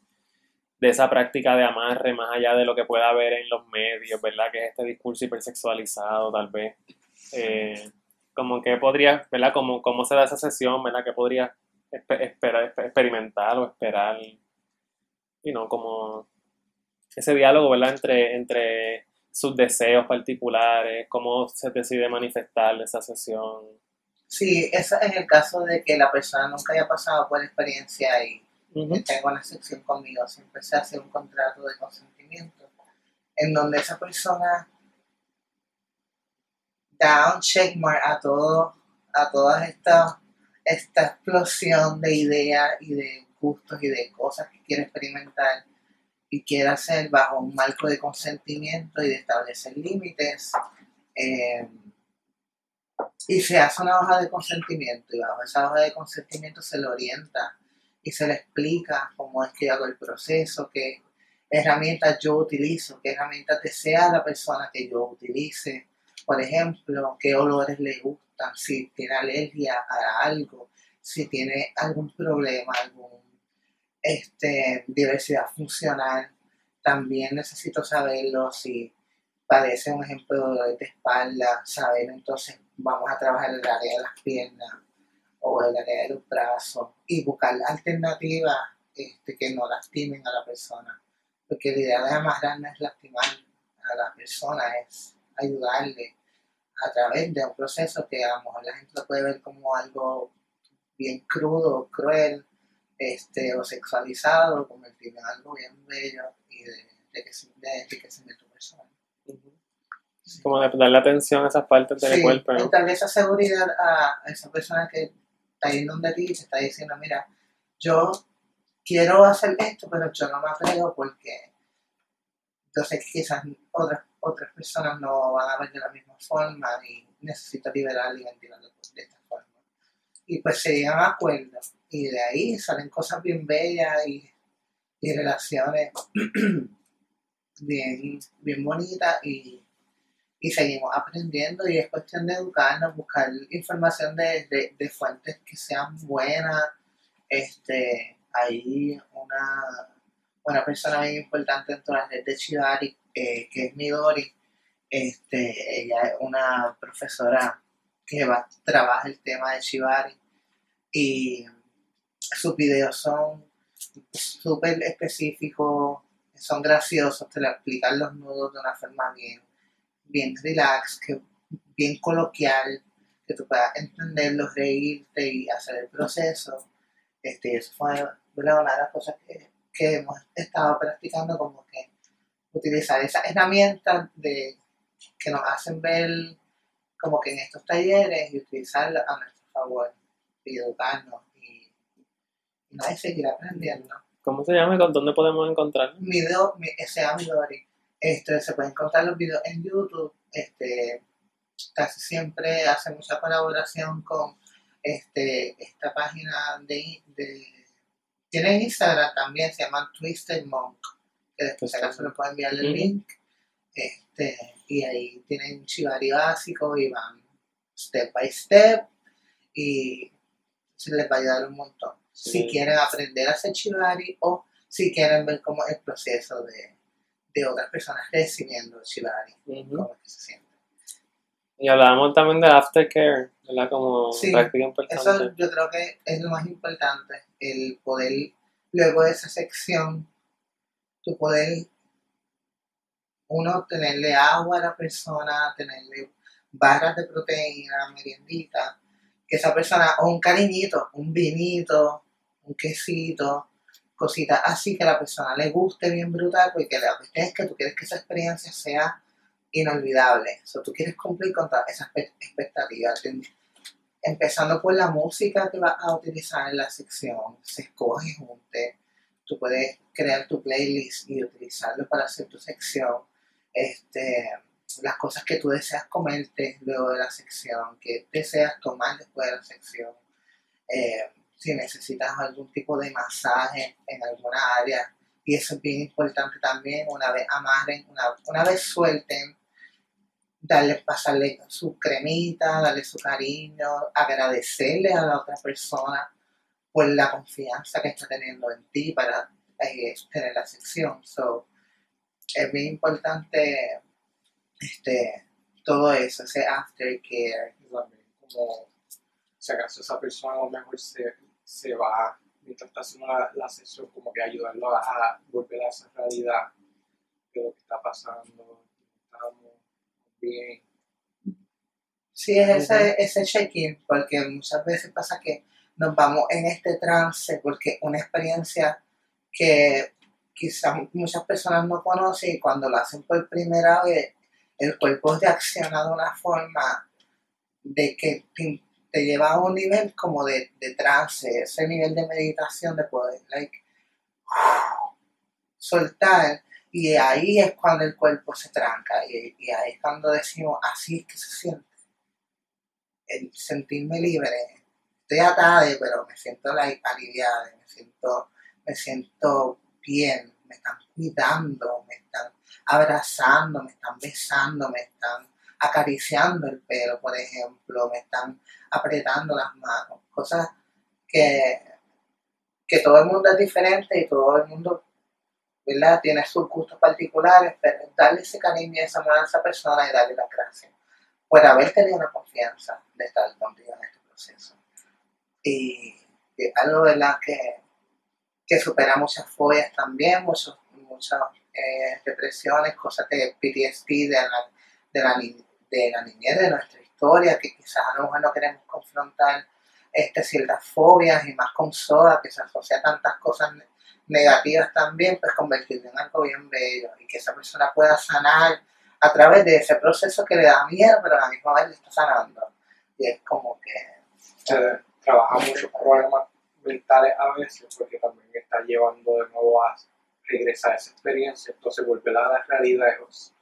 de esa práctica de amarre más allá de lo que pueda haber en los medios, ¿verdad? Que es este discurso hipersexualizado, tal vez. Eh, como que podría, ¿verdad? Como, ¿Cómo se da esa sesión, ¿verdad? Que podría esperar, experimentar o esperar, y no como ese diálogo, ¿verdad? Entre, entre sus deseos particulares, cómo se decide manifestar esa sesión. Sí, eso es el caso de que la persona nunca haya pasado por la experiencia y tengo una sección conmigo, siempre se hace un contrato de consentimiento en donde esa persona da un checkmark a todo, a toda esta, esta explosión de ideas y de gustos y de cosas que quiere experimentar y quiere hacer bajo un marco de consentimiento y de establecer límites. Eh, y se hace una hoja de consentimiento y bajo esa hoja de consentimiento se le orienta y se le explica cómo es que hago el proceso, qué herramientas yo utilizo, qué herramientas desea la persona que yo utilice, por ejemplo, qué olores le gustan, si tiene alergia a algo, si tiene algún problema, algún este, diversidad funcional, también necesito saberlo si padece un ejemplo de dolor de espalda, saber entonces vamos a trabajar el área de las piernas, o el área de los brazos y buscar alternativas este, que no lastimen a la persona. Porque la idea de amarrar no es lastimar a la persona, es ayudarle a través de un proceso que a lo mejor la gente lo puede ver como algo bien crudo, cruel, este, o sexualizado, convertirlo en algo bien bello y de, enriquecimiento personal. Como de darle atención a esas partes del cuerpo. ¿no? darle esa seguridad a esa persona que está yendo donde ti y te está diciendo, mira, yo quiero hacer esto, pero yo no me atrevo porque yo sé que quizás otras, otras personas no van a ver de la misma forma y necesito liberar y ventilarlo de esta forma. Y pues se llegan a acuerdos y de ahí salen cosas bien bellas y, y relaciones bien, bien bonitas y y seguimos aprendiendo y es cuestión de educarnos, buscar información de, de, fuentes que sean buenas. Este, hay una, una persona bien importante dentro de la red de Chivari, eh, que es Midori. Este, ella es una profesora que va, trabaja el tema de Chivari sus videos son súper específicos, son graciosos, te lo explican los nudos de una forma bien bien relax, bien coloquial, que tú puedas entenderlo, reírte y hacer el proceso. Este, eso fue una de las cosas que, que hemos estado practicando, como que utilizar esas herramientas de, que nos hacen ver como que en estos talleres y utilizarlas a nuestro favor y educarnos y, y, seguir aprendiendo. ¿Cómo se llama y con dónde podemos encontrar? Mi, do, mi, Midori. Este, se pueden encontrar los videos en YouTube. Este, casi siempre hace mucha colaboración con este, esta página de, de tienen Instagram también, se llama Twisted Monk, que después acaso le pueden enviar el link. Este, y ahí tienen chivari básico y van step by step y se les va a ayudar un montón. Si quieren aprender a hacer chivari o si quieren ver cómo es el proceso de, de otras personas recibiendo Shibari, cómo es que se siente. Y hablábamos también de aftercare, ¿verdad? Como práctica importante. Eso yo creo que es lo más importante, el poder, luego de esa sección, tu poder, uno, tenerle agua a la persona, tenerle barras de proteína, meriendita, que esa persona, o un cariñito, un vinito, un quesito, cositas así que a la persona le guste bien brutal, porque la cuestión es que tú quieres que esa experiencia sea inolvidable. O tú quieres cumplir con todas esas expectativas. Empezando por la música que vas a utilizar en la sección, se escoge junte. Tú puedes crear tu playlist y utilizarlo para hacer tu sección. Este, las cosas que tú deseas comerte luego de la sección, que deseas tomar después de la sección. Eh, si necesitas algún tipo de masaje en alguna área. Y eso es bien importante también, una vez amarren, una, una vez suelten, darle, pasarle su cremita, darle su cariño, agradecerle a la otra persona por la confianza que está teniendo en ti para eh, tener la sección. So, es bien importante este, todo eso, ese aftercare. También como si acaso esa persona a lo mejor se, se va mientras está haciendo la, la sesión, como que ayudarlo a, a volver a esa realidad de lo que está pasando, estamos bien. Sí, es ese, ese check-in, porque muchas veces pasa que nos vamos en este trance, porque una experiencia que quizás muchas personas no conocen y cuando lo hacen por primera vez, el cuerpo reacciona de una forma de que te, lleva a un nivel como de, trance, ese nivel de meditación de poder, like, soltar. Y ahí es cuando el cuerpo se tranca y, y ahí es cuando decimos, así es que se siente el sentirme libre. Estoy atada, pero me siento like, aliviada, me siento, me siento bien, me están cuidando, me están abrazando, me están besando, me están acariciando el pelo, por ejemplo, me están apretando las manos, cosas que, que todo el mundo es diferente y todo el mundo ¿verdad? tiene sus gustos particulares, pero darle ese cariño y esa mano a esa persona y darle las gracias por haber tenido la confianza de estar contigo en este proceso. Y, y algo ¿verdad? Que, que supera muchas fobias también, muchos, muchas eh, depresiones, cosas de PTSD de la, de, la, de la niñez, de nuestra historia, que quizás a lo mejor no queremos confrontar este, ciertas fobias y más con soda, que se asocia a tantas cosas ne- negativas también, pues convertirlo en algo bien bello y que esa persona pueda sanar a través de ese proceso que le da miedo, pero a la misma vez le está sanando. Y es como que Se trabaja muchos problemas mentales a veces porque también está llevando de nuevo a regresar a esa experiencia, entonces volver a la realidad es-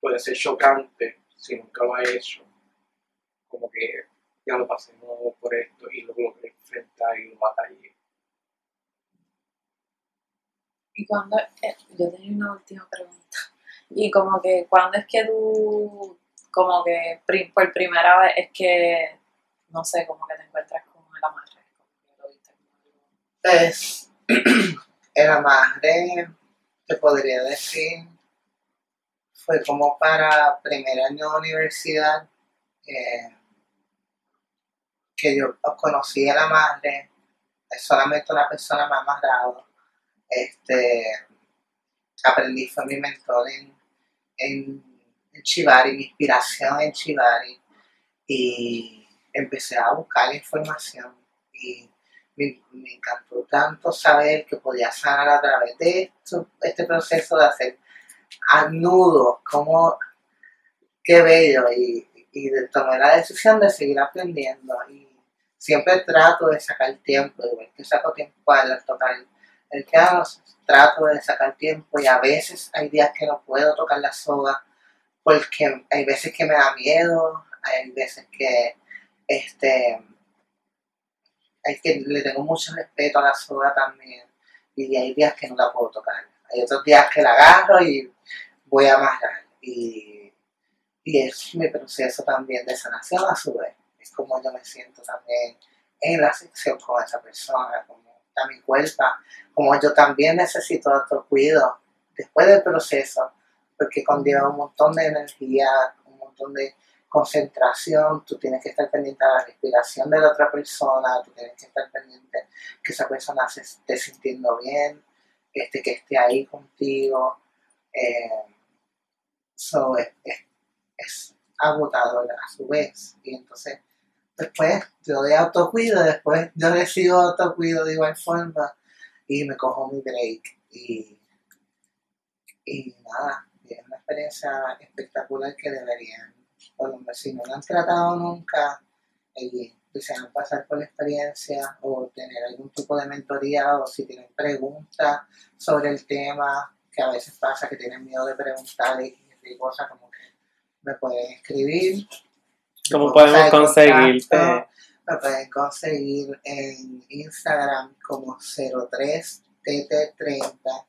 puede ser chocante si nunca lo ha hecho, como que ya lo pasé nuevo por esto y lo logré enfrentar y lo batallé. Y cuando, eh, yo tenía una última pregunta. Y como que, ¿cuándo es que tú, como que pri- por primera vez es que, no sé, como que te encuentras con el amarre? Como que lo viste Pues el amarre, te podría decir, fue como para primer año de universidad, eh, que yo conocí a la madre, es solamente una persona ha amarrado. Este, aprendí, fue mi mentor en, en, en Chivari, mi inspiración en Chivari, y empecé a buscar información. Y me, encantó tanto saber que podía sanar a través de esto, este proceso de hacer a nudos, como qué bello, y, y la decisión de seguir aprendiendo. Y siempre trato de sacar tiempo, igual que saco tiempo al tocar el piano, trato de sacar tiempo y a veces hay días que no puedo tocar la soga porque hay veces que me da miedo, hay veces que este hay que le tengo mucho respeto a la soga también y hay días que no la puedo tocar. Hay otros días que la agarro y voy a amarrar y, y es mi proceso también de sanación a su vez. Es como yo me siento también en la sección con esa persona, como está mi cuerpo, como yo también necesito autocuido después del proceso, porque conlleva un montón de energía, un montón de concentración, tú tienes que estar pendiente de la respiración de la otra persona, tú tienes que estar pendiente que esa persona se esté sintiendo bien, este, que esté ahí contigo. Eh, so, es, es- es agotador a su vez. Y entonces, después yo de autocuido, después yo recibo autocuido de igual forma y me cojo mi break. Y, y nada, es una experiencia espectacular que deberían, por lo menos si no lo han tratado nunca, y desean pasar por la experiencia o tener algún tipo de mentoría o si tienen preguntas sobre el tema, que a veces pasa que tienen miedo de preguntar y, y cosas como que me pueden escribir. ¿Cómo podemos conseguirte? contacto, Me pueden conseguir en Instagram como 03TT30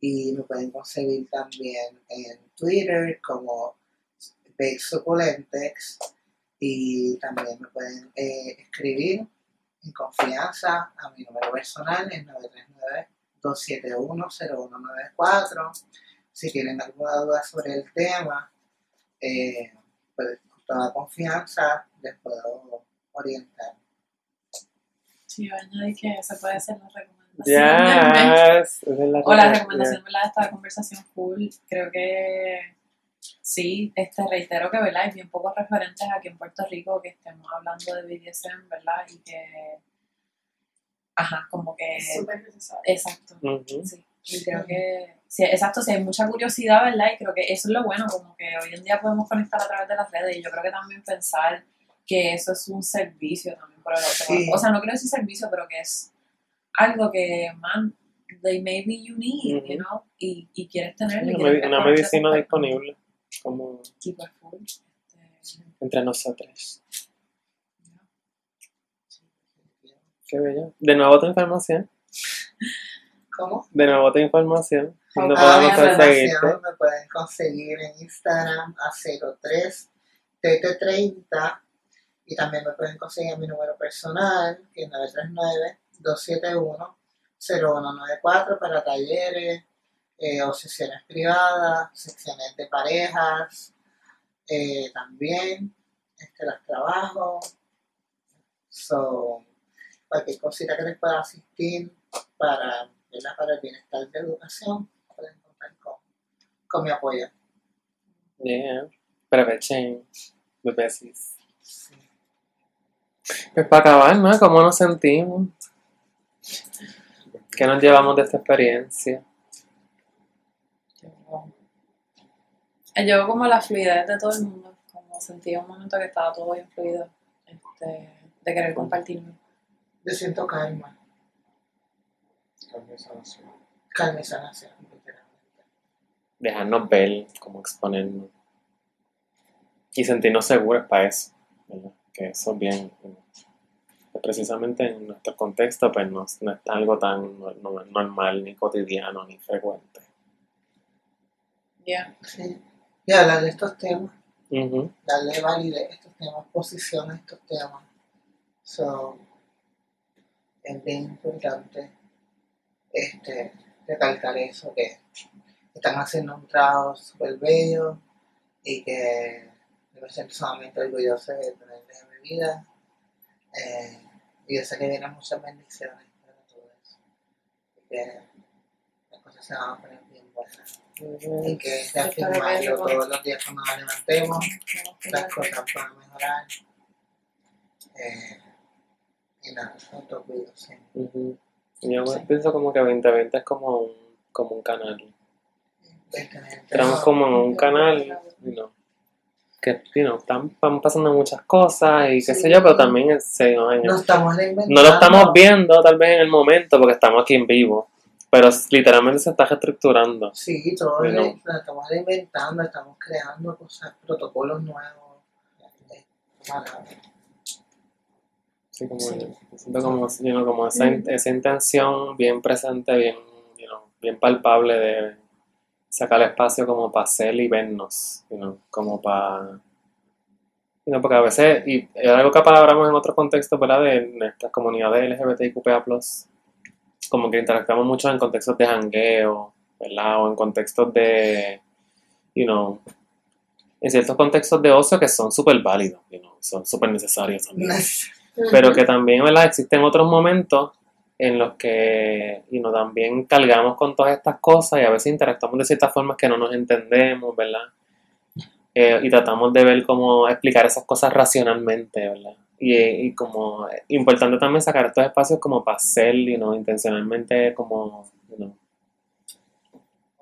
y me pueden conseguir también en Twitter como Bake Suculentex y también me pueden eh, escribir en confianza a mi número personal en 939-271-0194 si tienen alguna duda sobre el tema eh, pues con toda confianza les puedo orientar Sí, yo añadí que se puede hacer la recomendación. Yes. esa es la O la recomendación. de esta conversación full. Creo que sí, este reitero que ¿verdad? hay bien pocos referentes aquí en Puerto Rico que estemos hablando de BDSM, ¿verdad? Y que ajá, como que Es súper necesario. exacto. Sí. Y creo que sí, exacto, sí hay mucha curiosidad, ¿verdad? Y creo que eso es lo bueno, como que hoy en día podemos conectar a través de las redes y yo creo que también pensar que eso es un servicio también por el otro Sí. O sea, no quiero decir servicio, pero que es algo que, man, they maybe you need, you Ujú. know, y, y quieres tenerlo. y Una, quieres medicina disponible como. Este, entre nosotros. Qué bello. De nuevo tu información. ¿Cómo? De nuevo tu información. ¿Dónde podemos conseguirte? me pueden conseguir en Instagram a 03TT30 y también me pueden conseguir mi número personal que es 939-271-0194 para talleres eh, o sesiones privadas, secciones de parejas, eh, también este, las trabajo. So, cualquier cosita que les pueda asistir para, ¿verdad? para el bienestar de educación, pueden contar con, con mi apoyo. Yeah. Aprovechen. The besties. Sí. Pues para acabar, ¿no? ¿Cómo nos sentimos? ¿Qué nos llevamos de esta experiencia? yo, eh, yo como la fluidez de todo el mundo, como sentí un momento que estaba todo bien fluido, este, de querer compartirme. Yo siento calma, Cambio de sanación. calma y sanación, literalmente. Dejarnos ver, como exponernos. Y sentirnos seguros para eso. ¿verdad? Que eso es bien. precisamente en nuestro contexto, pues no, no es algo tan no- no- normal, ni cotidiano, ni frecuente. Ya, Sí. Y hablar de estos temas, darle validez a estos temas, posición a estos temas. So, es bien importante este, recalcar eso, que están haciendo un trabajo súper bello y que me siento sumamente orgulloso de tenerles en mi vida. Eh, y yo sé que vienen muchas bendiciones para todo eso. Y que las cosas se van a poner bien buenas. Y que es de afirmarlo todos los días cuando nos levantemos las cosas van a mejorar. Eh, y nada, autocuido, sí. Ujú. Yo pienso como que 2020 es como un, como un canal. Entramos como en un canal, you know, que you know, están, van pasando muchas cosas y qué sé Sí. yo, pero también es- se- no, estamos no lo estamos viendo tal vez en el momento porque estamos aquí en vivo, pero literalmente se está reestructurando. Sí, todo estamos reinventando, estamos creando cosas, protocolos nuevos. Sí, como, Sí. siento como, you know, como esa, in- esa intención bien presente, bien, you know, bien palpable de sacar espacio como para ser y vernos, you know, como para... you know, porque a veces, y es algo que apalabramos en otros contextos, ¿verdad? De nuestras comunidades LGBTIQPA+, como que interactuamos mucho en contextos de jangueo, ¿verdad? O en contextos de, you know, en ciertos contextos de ocio que son súper válidos, you know, son súper necesarios también pero que también ¿verdad? existen otros momentos en los que y no también cargamos con todas estas cosas y a veces interactuamos de ciertas formas que no nos entendemos, ¿verdad? eh, y tratamos de ver cómo explicar esas cosas racionalmente, ¿verdad? Y, y como importante también sacar estos espacios como para ser, you know, intencionalmente como, you know,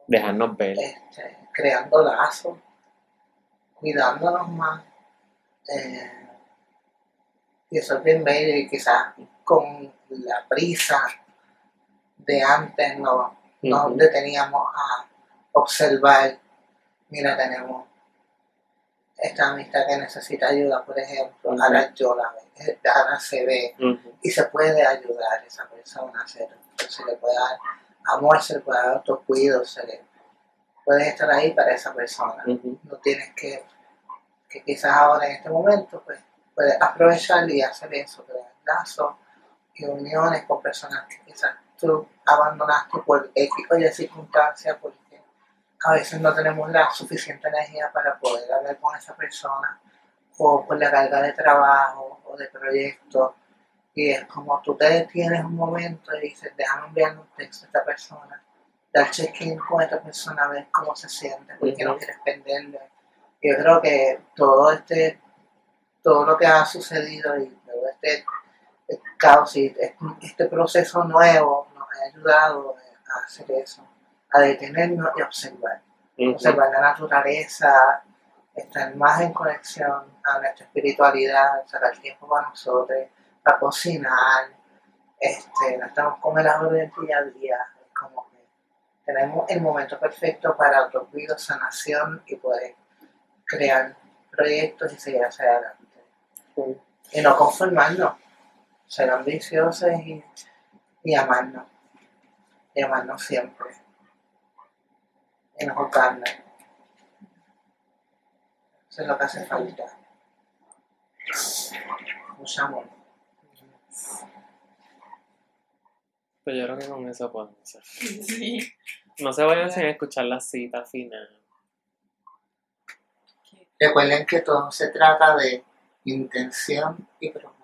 dejarnos ver. este, creando lazos, cuidándonos más. eh, y eso es bien bello y quizás con la prisa de antes no nos Ujú. deteníamos a observar, mira, tenemos esta amistad que necesita ayuda, por ejemplo, ahora yo la ve, ahora se ve y se puede ayudar a esa persona a hacer, se le puede dar amor, se le puede dar autocuido, se le puedes estar ahí para esa persona. No tienes que, que quizás ahora en este momento, pues puedes aprovechar y hacer eso, crear lazos y uniones con personas que quizás tú abandonaste por X o Y circunstancias, porque a veces no tenemos la suficiente energía para poder hablar con esa persona, o por la carga de trabajo o de proyecto. Y es como tú te detienes un momento y dices, déjame enviarle un texto a esta persona, dar check-in con esta persona, a ver cómo se siente, porque no quieres perderle. Yo creo que todo este, todo lo que ha sucedido y todo este el caos y este proceso nuevo nos ha ayudado a hacer eso, a detenernos y observar. Observar la naturaleza, estar más en conexión a nuestra espiritualidad, sacar tiempo para nosotros, para cocinar. Este, no estamos con el hambre del día a día, es como que tenemos el momento perfecto para autocuido, sanación y poder crear proyectos y seguir hacia adelante. Sí. Y no conformarnos, ser ambiciosos y, y amarnos. Y amarnos siempre. Juzgarnos. Eso es lo que hace falta. Mucho amor. Pues yo creo que con eso podemos hacer. Sí. No se vayan sin escuchar la cita final. Recuerden que todo se trata de intención y propósito.